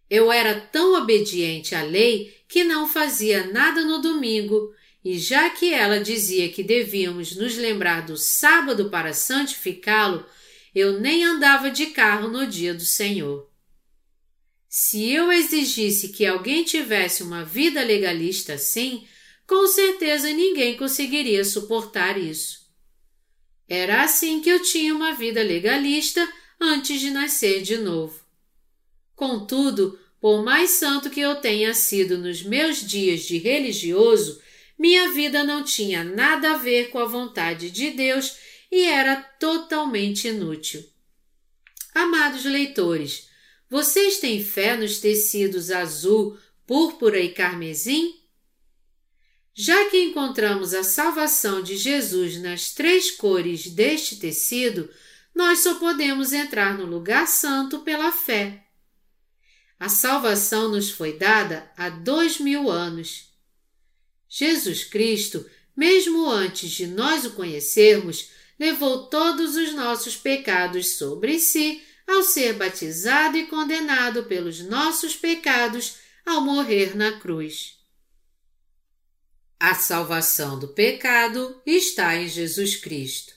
Eu era tão obediente à lei que não fazia nada no domingo, e já que ela dizia que devíamos nos lembrar do sábado para santificá-lo, eu nem andava de carro no dia do Senhor. Se eu exigisse que alguém tivesse uma vida legalista assim, com certeza ninguém conseguiria suportar isso. Era assim que eu tinha uma vida legalista antes de nascer de novo. Contudo, por mais santo que eu tenha sido nos meus dias de religioso, minha vida não tinha nada a ver com a vontade de Deus e era totalmente inútil. Amados leitores, vocês têm fé nos tecidos azul, púrpura e carmesim? Já que encontramos a salvação de Jesus nas três cores deste tecido, nós só podemos entrar no lugar santo pela fé. A salvação nos foi dada há dois mil anos. Jesus Cristo, mesmo antes de nós o conhecermos, levou todos os nossos pecados sobre si ao ser batizado e condenado pelos nossos pecados ao morrer na cruz. A salvação do pecado está em Jesus Cristo.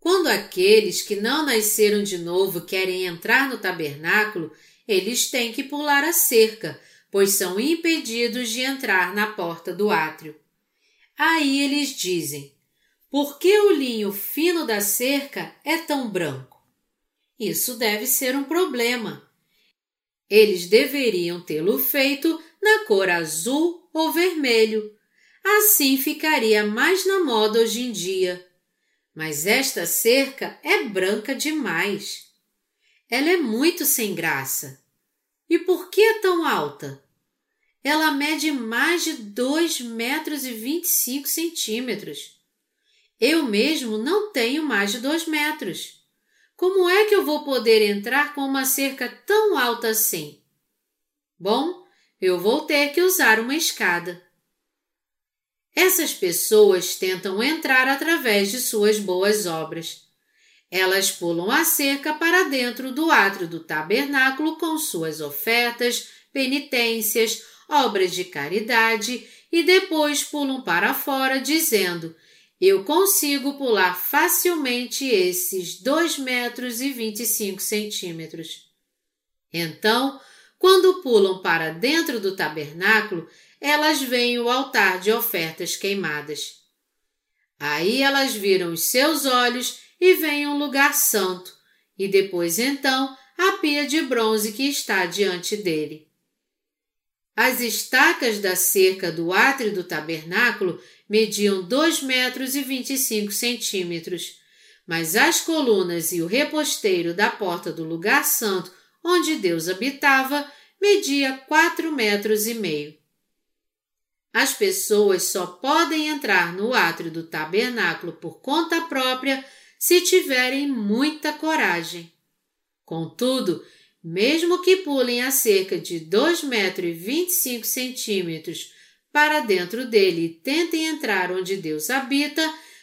Quando aqueles que não nasceram de novo querem entrar no tabernáculo, eles têm que pular a cerca, pois são impedidos de entrar na porta do átrio. Aí eles dizem: por que o linho fino da cerca é tão branco? Isso deve ser um problema. Eles deveriam tê-lo feito na cor azul ou vermelho. Assim ficaria mais na moda hoje em dia. Mas esta cerca é branca demais. Ela é muito sem graça. E por que é tão alta? Ela mede mais de dois metros e vinte e cinco centímetros. Eu mesmo não tenho mais de dois metros. Como é que eu vou poder entrar com uma cerca tão alta assim? Bom, eu vou ter que usar uma escada. Essas pessoas tentam entrar através de suas boas obras. Elas pulam a cerca para dentro do átrio do tabernáculo com suas ofertas, penitências, obras de caridade e depois pulam para fora dizendo eu consigo pular facilmente esses dois metros e vinte e cinco centímetros. Então, quando pulam para dentro do tabernáculo, elas veem o altar de ofertas queimadas. Aí elas viram os seus olhos e veem um lugar santo, e depois então a pia de bronze que está diante dele. As estacas da cerca do átrio do tabernáculo mediam dois metros e vinte e cinco centímetros, mas as colunas e o reposteiro da porta do lugar santo, onde Deus habitava, media quatro metros e meio. As pessoas só podem entrar no átrio do tabernáculo por conta própria se tiverem muita coragem. Contudo, mesmo que pulem a cerca de 2,25 metros e 25 centímetros para dentro dele e tentem entrar onde Deus habita,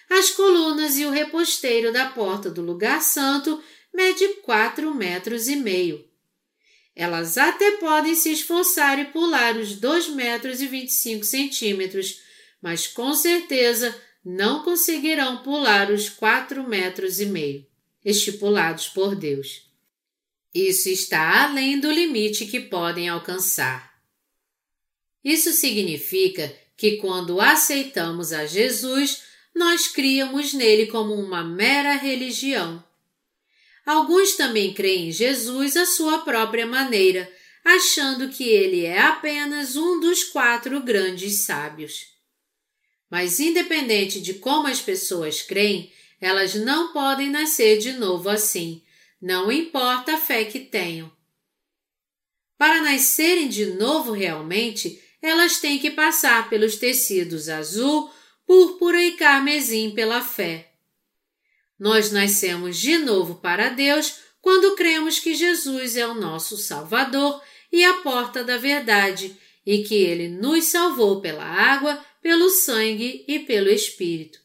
as colunas e o reposteiro da porta do lugar santo mede quatro metros e meio. Elas até podem se esforçar e pular os 2 metros e 25 centímetros, mas com certeza não conseguirão pular os 4 metros e meio, estipulados por Deus. Isso está além do limite que podem alcançar. Isso significa que quando aceitamos a Jesus, nós criamos nele como uma mera religião. Alguns também creem em Jesus à sua própria maneira, achando que ele é apenas um dos quatro grandes sábios. Mas, independente de como as pessoas creem, elas não podem nascer de novo assim, não importa a fé que tenham. Para nascerem de novo realmente, elas têm que passar pelos tecidos azul, púrpura e carmesim pela fé. Nós nascemos de novo para Deus quando cremos que Jesus é o nosso Salvador e a porta da verdade e que Ele nos salvou pela água, pelo sangue e pelo Espírito.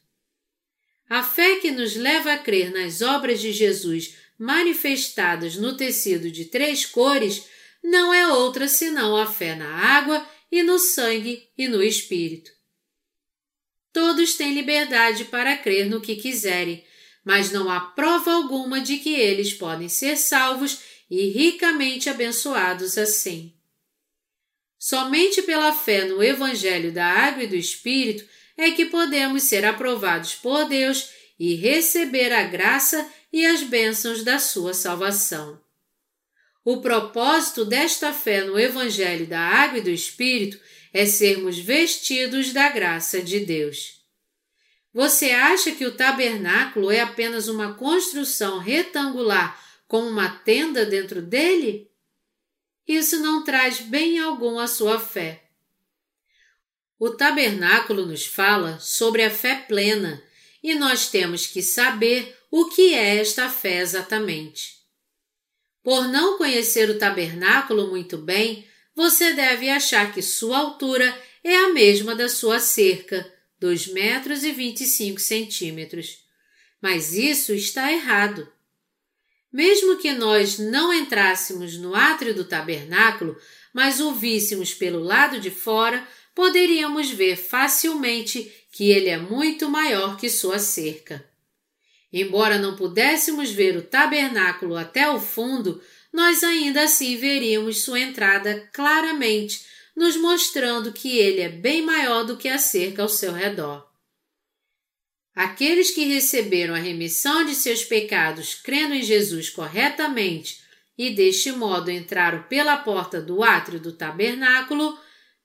A fé que nos leva a crer nas obras de Jesus manifestadas no tecido de três cores não é outra senão a fé na água e no sangue e no espírito. Todos têm liberdade para crer no que quiserem, mas não há prova alguma de que eles podem ser salvos e ricamente abençoados assim. Somente pela fé no Evangelho da Água e do Espírito é que podemos ser aprovados por Deus e receber a graça e as bênçãos da sua salvação. O propósito desta fé no Evangelho da Água e do Espírito é sermos vestidos da graça de Deus. Você acha que o tabernáculo é apenas uma construção retangular com uma tenda dentro dele? Isso não traz bem algum à sua fé. O tabernáculo nos fala sobre a fé plena e nós temos que saber o que é esta fé exatamente. Por não conhecer o tabernáculo muito bem, você deve achar que sua altura é a mesma da sua cerca, 2 metros e 25 centímetros. Mas isso está errado. Mesmo que nós não entrássemos no átrio do tabernáculo, mas o víssemos pelo lado de fora, poderíamos ver facilmente que ele é muito maior que sua cerca. Embora não pudéssemos ver o tabernáculo até o fundo, nós ainda assim veríamos sua entrada claramente, nos mostrando que ele é bem maior do que a cerca ao seu redor. Aqueles que receberam a remissão de seus pecados crendo em Jesus corretamente e deste modo entraram pela porta do átrio do tabernáculo,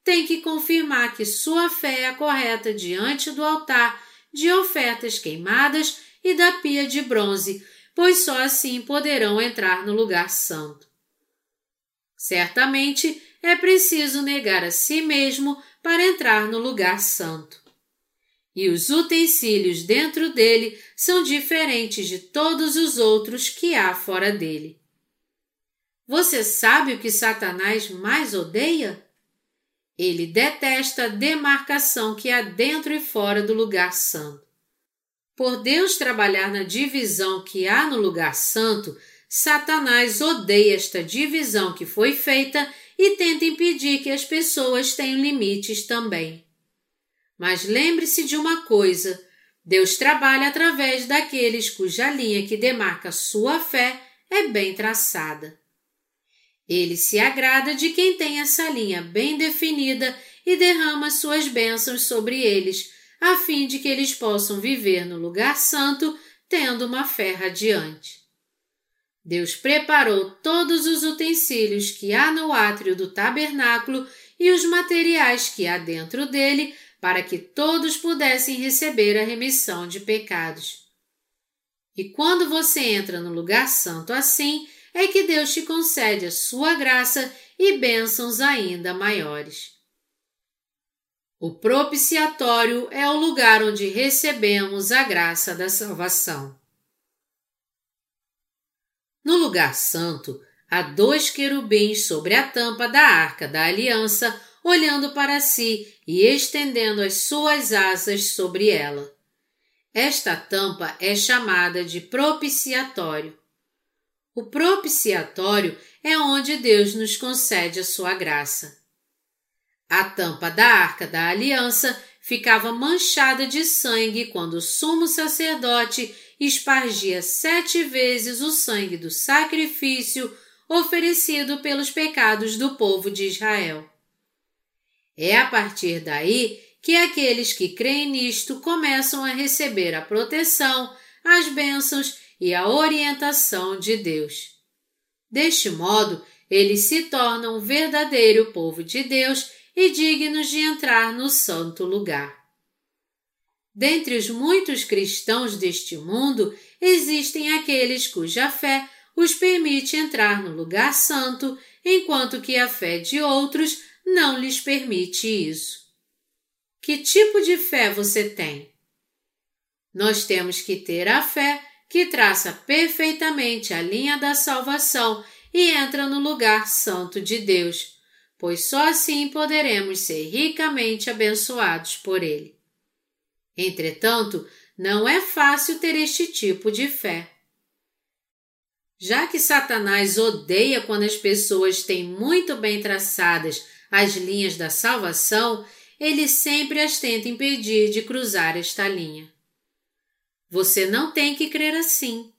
têm que confirmar que sua fé é correta diante do altar de ofertas queimadas e da pia de bronze, pois só assim poderão entrar no lugar santo. Certamente é preciso negar a si mesmo para entrar no lugar santo. E os utensílios dentro dele são diferentes de todos os outros que há fora dele. Você sabe o que Satanás mais odeia? Ele detesta a demarcação que há dentro e fora do lugar santo. Por Deus trabalhar na divisão que há no lugar santo, Satanás odeia esta divisão que foi feita e tenta impedir que as pessoas tenham limites também. Mas lembre-se de uma coisa: Deus trabalha através daqueles cuja linha que demarca sua fé é bem traçada. Ele se agrada de quem tem essa linha bem definida e derrama suas bênçãos sobre eles, a fim de que eles possam viver no lugar santo tendo uma fé radiante. Deus preparou todos os utensílios que há no átrio do tabernáculo e os materiais que há dentro dele para que todos pudessem receber a remissão de pecados. E quando você entra no lugar santo assim, é que Deus te concede a sua graça e bênçãos ainda maiores. O propiciatório é o lugar onde recebemos a graça da salvação. No lugar santo, há dois querubins sobre a tampa da arca da aliança, olhando para si e estendendo as suas asas sobre ela. Esta tampa é chamada de propiciatório. O propiciatório é onde Deus nos concede a sua graça. A tampa da arca da aliança ficava manchada de sangue quando o sumo sacerdote espargia sete vezes o sangue do sacrifício oferecido pelos pecados do povo de Israel. É a partir daí que aqueles que creem nisto começam a receber a proteção, as bênçãos e a orientação de Deus. Deste modo, eles se tornam o verdadeiro povo de Deus e dignos de entrar no santo lugar. Dentre os muitos cristãos deste mundo, existem aqueles cuja fé os permite entrar no lugar santo, enquanto que a fé de outros não lhes permite isso. Que tipo de fé você tem? Nós temos que ter a fé que traça perfeitamente a linha da salvação e entra no lugar santo de Deus, pois só assim poderemos ser ricamente abençoados por Ele. Entretanto, não é fácil ter este tipo de fé. Já que Satanás odeia quando as pessoas têm muito bem traçadas as linhas da salvação, ele sempre as tenta impedir de cruzar esta linha. Você não tem que crer assim.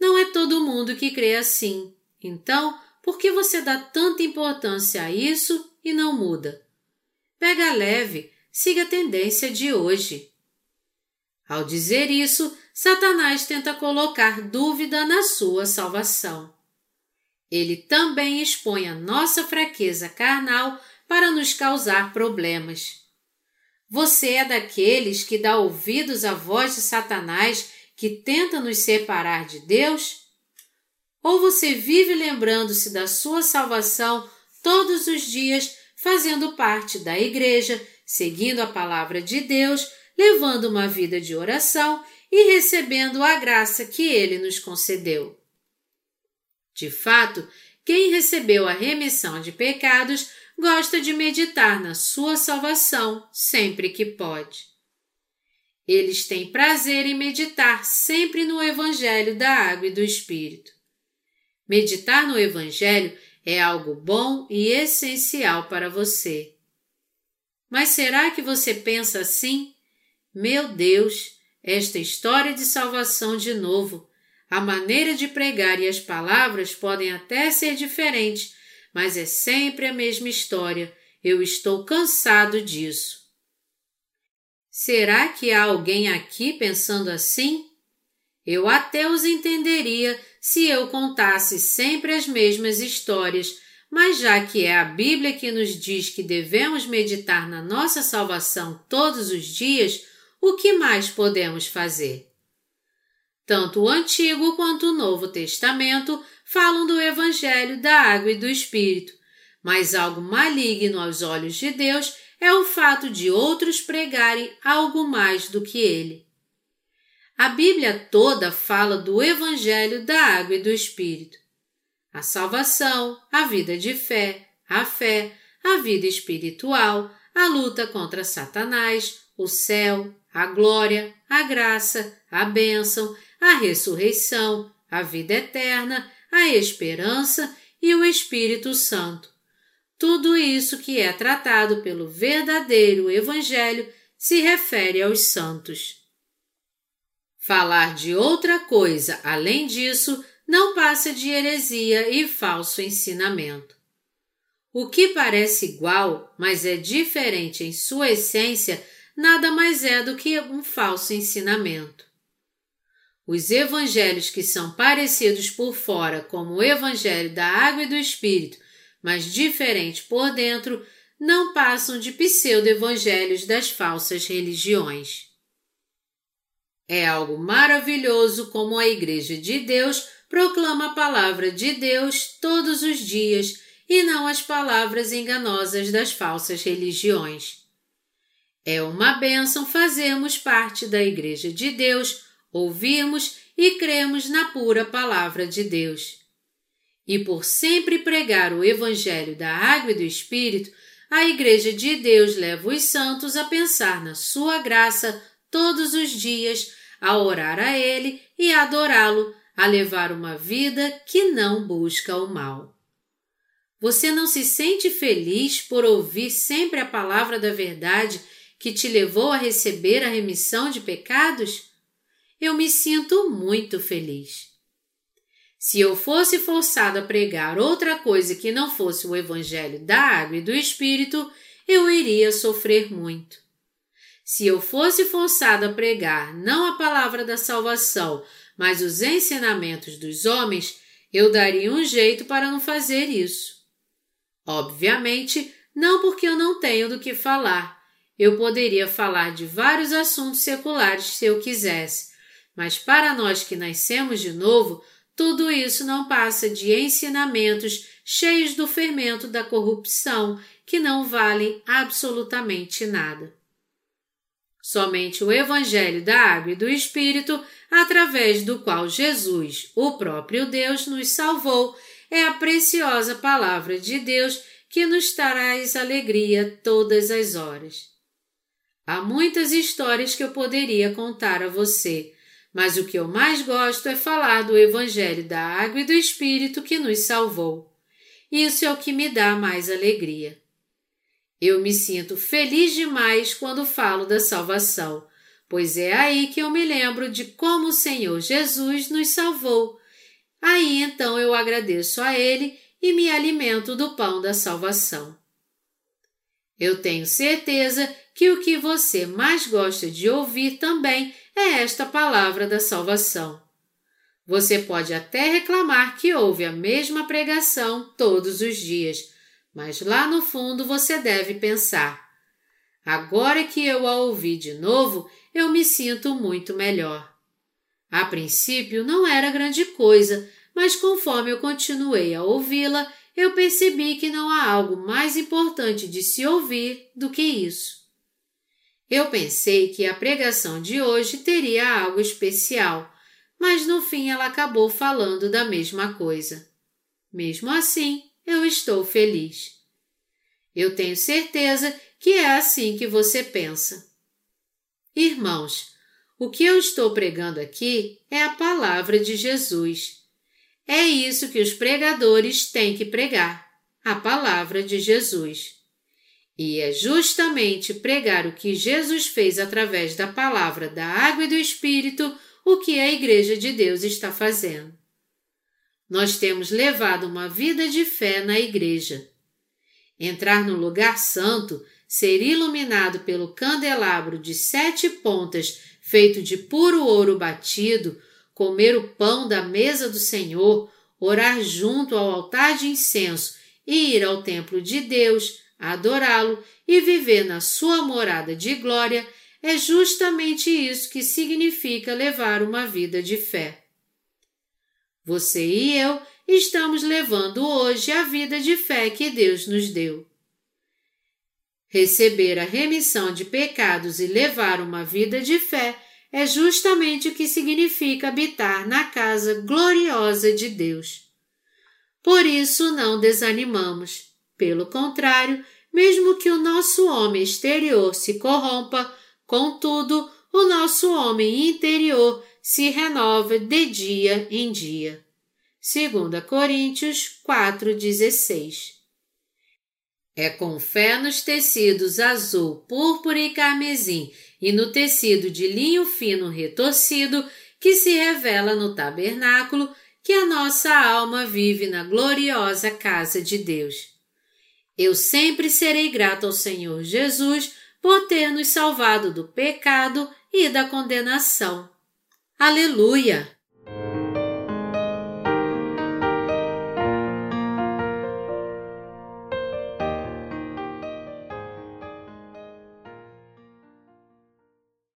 Não é todo mundo que crê assim. Então, por que você dá tanta importância a isso e não muda? Pega leve, siga a tendência de hoje. Ao dizer isso, Satanás tenta colocar dúvida na sua salvação. Ele também expõe a nossa fraqueza carnal para nos causar problemas. Você é daqueles que dá ouvidos à voz de Satanás que tenta nos separar de Deus? Ou você vive lembrando-se da sua salvação todos os dias, fazendo parte da igreja, seguindo a palavra de Deus, levando uma vida de oração e recebendo a graça que ele nos concedeu? De fato, quem recebeu a remissão de pecados gosta de meditar na sua salvação sempre que pode. Eles têm prazer em meditar sempre no Evangelho da Água e do Espírito. Meditar no Evangelho é algo bom e essencial para você. Mas será que você pensa assim? Meu Deus, esta história de salvação de novo. A maneira de pregar e as palavras podem até ser diferentes, mas é sempre a mesma história. Eu estou cansado disso. Será que há alguém aqui pensando assim? Eu até os entenderia se eu contasse sempre as mesmas histórias, mas já que é a Bíblia que nos diz que devemos meditar na nossa salvação todos os dias, o que mais podemos fazer? Tanto o Antigo quanto o Novo Testamento falam do Evangelho da água e do Espírito, mas algo maligno aos olhos de Deus é o fato de outros pregarem algo mais do que ele. A Bíblia toda fala do Evangelho da água e do Espírito. A salvação, a vida de fé, a fé, a vida espiritual, a luta contra Satanás, o céu, a glória, a graça, a bênção, a ressurreição, a vida eterna, a esperança e o Espírito Santo. Tudo isso que é tratado pelo verdadeiro Evangelho se refere aos santos. Falar de outra coisa além disso não passa de heresia e falso ensinamento. O que parece igual, mas é diferente em sua essência, nada mais é do que um falso ensinamento. Os evangelhos que são parecidos por fora, como o evangelho da água e do espírito, mas diferente por dentro, não passam de pseudo-evangelhos das falsas religiões. É algo maravilhoso como a Igreja de Deus proclama a palavra de Deus todos os dias e não as palavras enganosas das falsas religiões. É uma bênção fazermos parte da Igreja de Deus ouvimos e cremos na pura palavra de Deus. E por sempre pregar o Evangelho da Água e do Espírito, a Igreja de Deus leva os santos a pensar na Sua graça todos os dias, a orar a Ele e adorá-lo, a levar uma vida que não busca o mal. Você não se sente feliz por ouvir sempre a palavra da verdade que te levou a receber a remissão de pecados? Eu me sinto muito feliz. Se eu fosse forçado a pregar outra coisa que não fosse o Evangelho da Água e do Espírito, eu iria sofrer muito. Se eu fosse forçado a pregar não a palavra da salvação, mas os ensinamentos dos homens, eu daria um jeito para não fazer isso. Obviamente, não porque eu não tenho do que falar. Eu poderia falar de vários assuntos seculares se eu quisesse, mas para nós que nascemos de novo, tudo isso não passa de ensinamentos cheios do fermento da corrupção que não valem absolutamente nada. Somente o Evangelho da Água e do Espírito, através do qual Jesus, o próprio Deus, nos salvou, é a preciosa palavra de Deus que nos traz alegria todas as horas. Há muitas histórias que eu poderia contar a você, mas o que eu mais gosto é falar do Evangelho da Água e do Espírito que nos salvou. Isso é o que me dá mais alegria. Eu me sinto feliz demais quando falo da salvação, pois é aí que eu me lembro de como o Senhor Jesus nos salvou Aí então eu agradeço a Ele e me alimento do pão da salvação. Eu tenho certeza que o que você mais gosta de ouvir também é esta palavra da salvação. Você pode até reclamar que ouve a mesma pregação todos os dias, mas lá no fundo você deve pensar: agora que eu a ouvi de novo, eu me sinto muito melhor. A princípio não era grande coisa, mas conforme eu continuei a ouvi-la, eu percebi que não há algo mais importante de se ouvir do que isso. Eu pensei que a pregação de hoje teria algo especial, mas no fim ela acabou falando da mesma coisa. Mesmo assim, eu estou feliz. Eu tenho certeza que é assim que você pensa. Irmãos, o que eu estou pregando aqui é a palavra de Jesus. É isso que os pregadores têm que pregar, a palavra de Jesus. E é justamente pregar o que Jesus fez através da palavra da água e do Espírito o que a Igreja de Deus está fazendo. Nós temos levado uma vida de fé na Igreja. Entrar no lugar santo, ser iluminado pelo candelabro de sete pontas feito de puro ouro batido, comer o pão da mesa do Senhor, orar junto ao altar de incenso e ir ao templo de Deus, adorá-lo e viver na sua morada de glória, é justamente isso que significa levar uma vida de fé. Você e eu estamos levando hoje a vida de fé que Deus nos deu. Receber a remissão de pecados e levar uma vida de fé é justamente o que significa habitar na casa gloriosa de Deus. Por isso não desanimamos. Pelo contrário, mesmo que o nosso homem exterior se corrompa, contudo, o nosso homem interior se renova de dia em dia. 2 Coríntios 4,16 é com fé nos tecidos azul, púrpura e carmesim e no tecido de linho fino retorcido que se revela no tabernáculo que a nossa alma vive na gloriosa casa de Deus. Eu sempre serei grato ao Senhor Jesus por ter nos salvado do pecado e da condenação. Aleluia!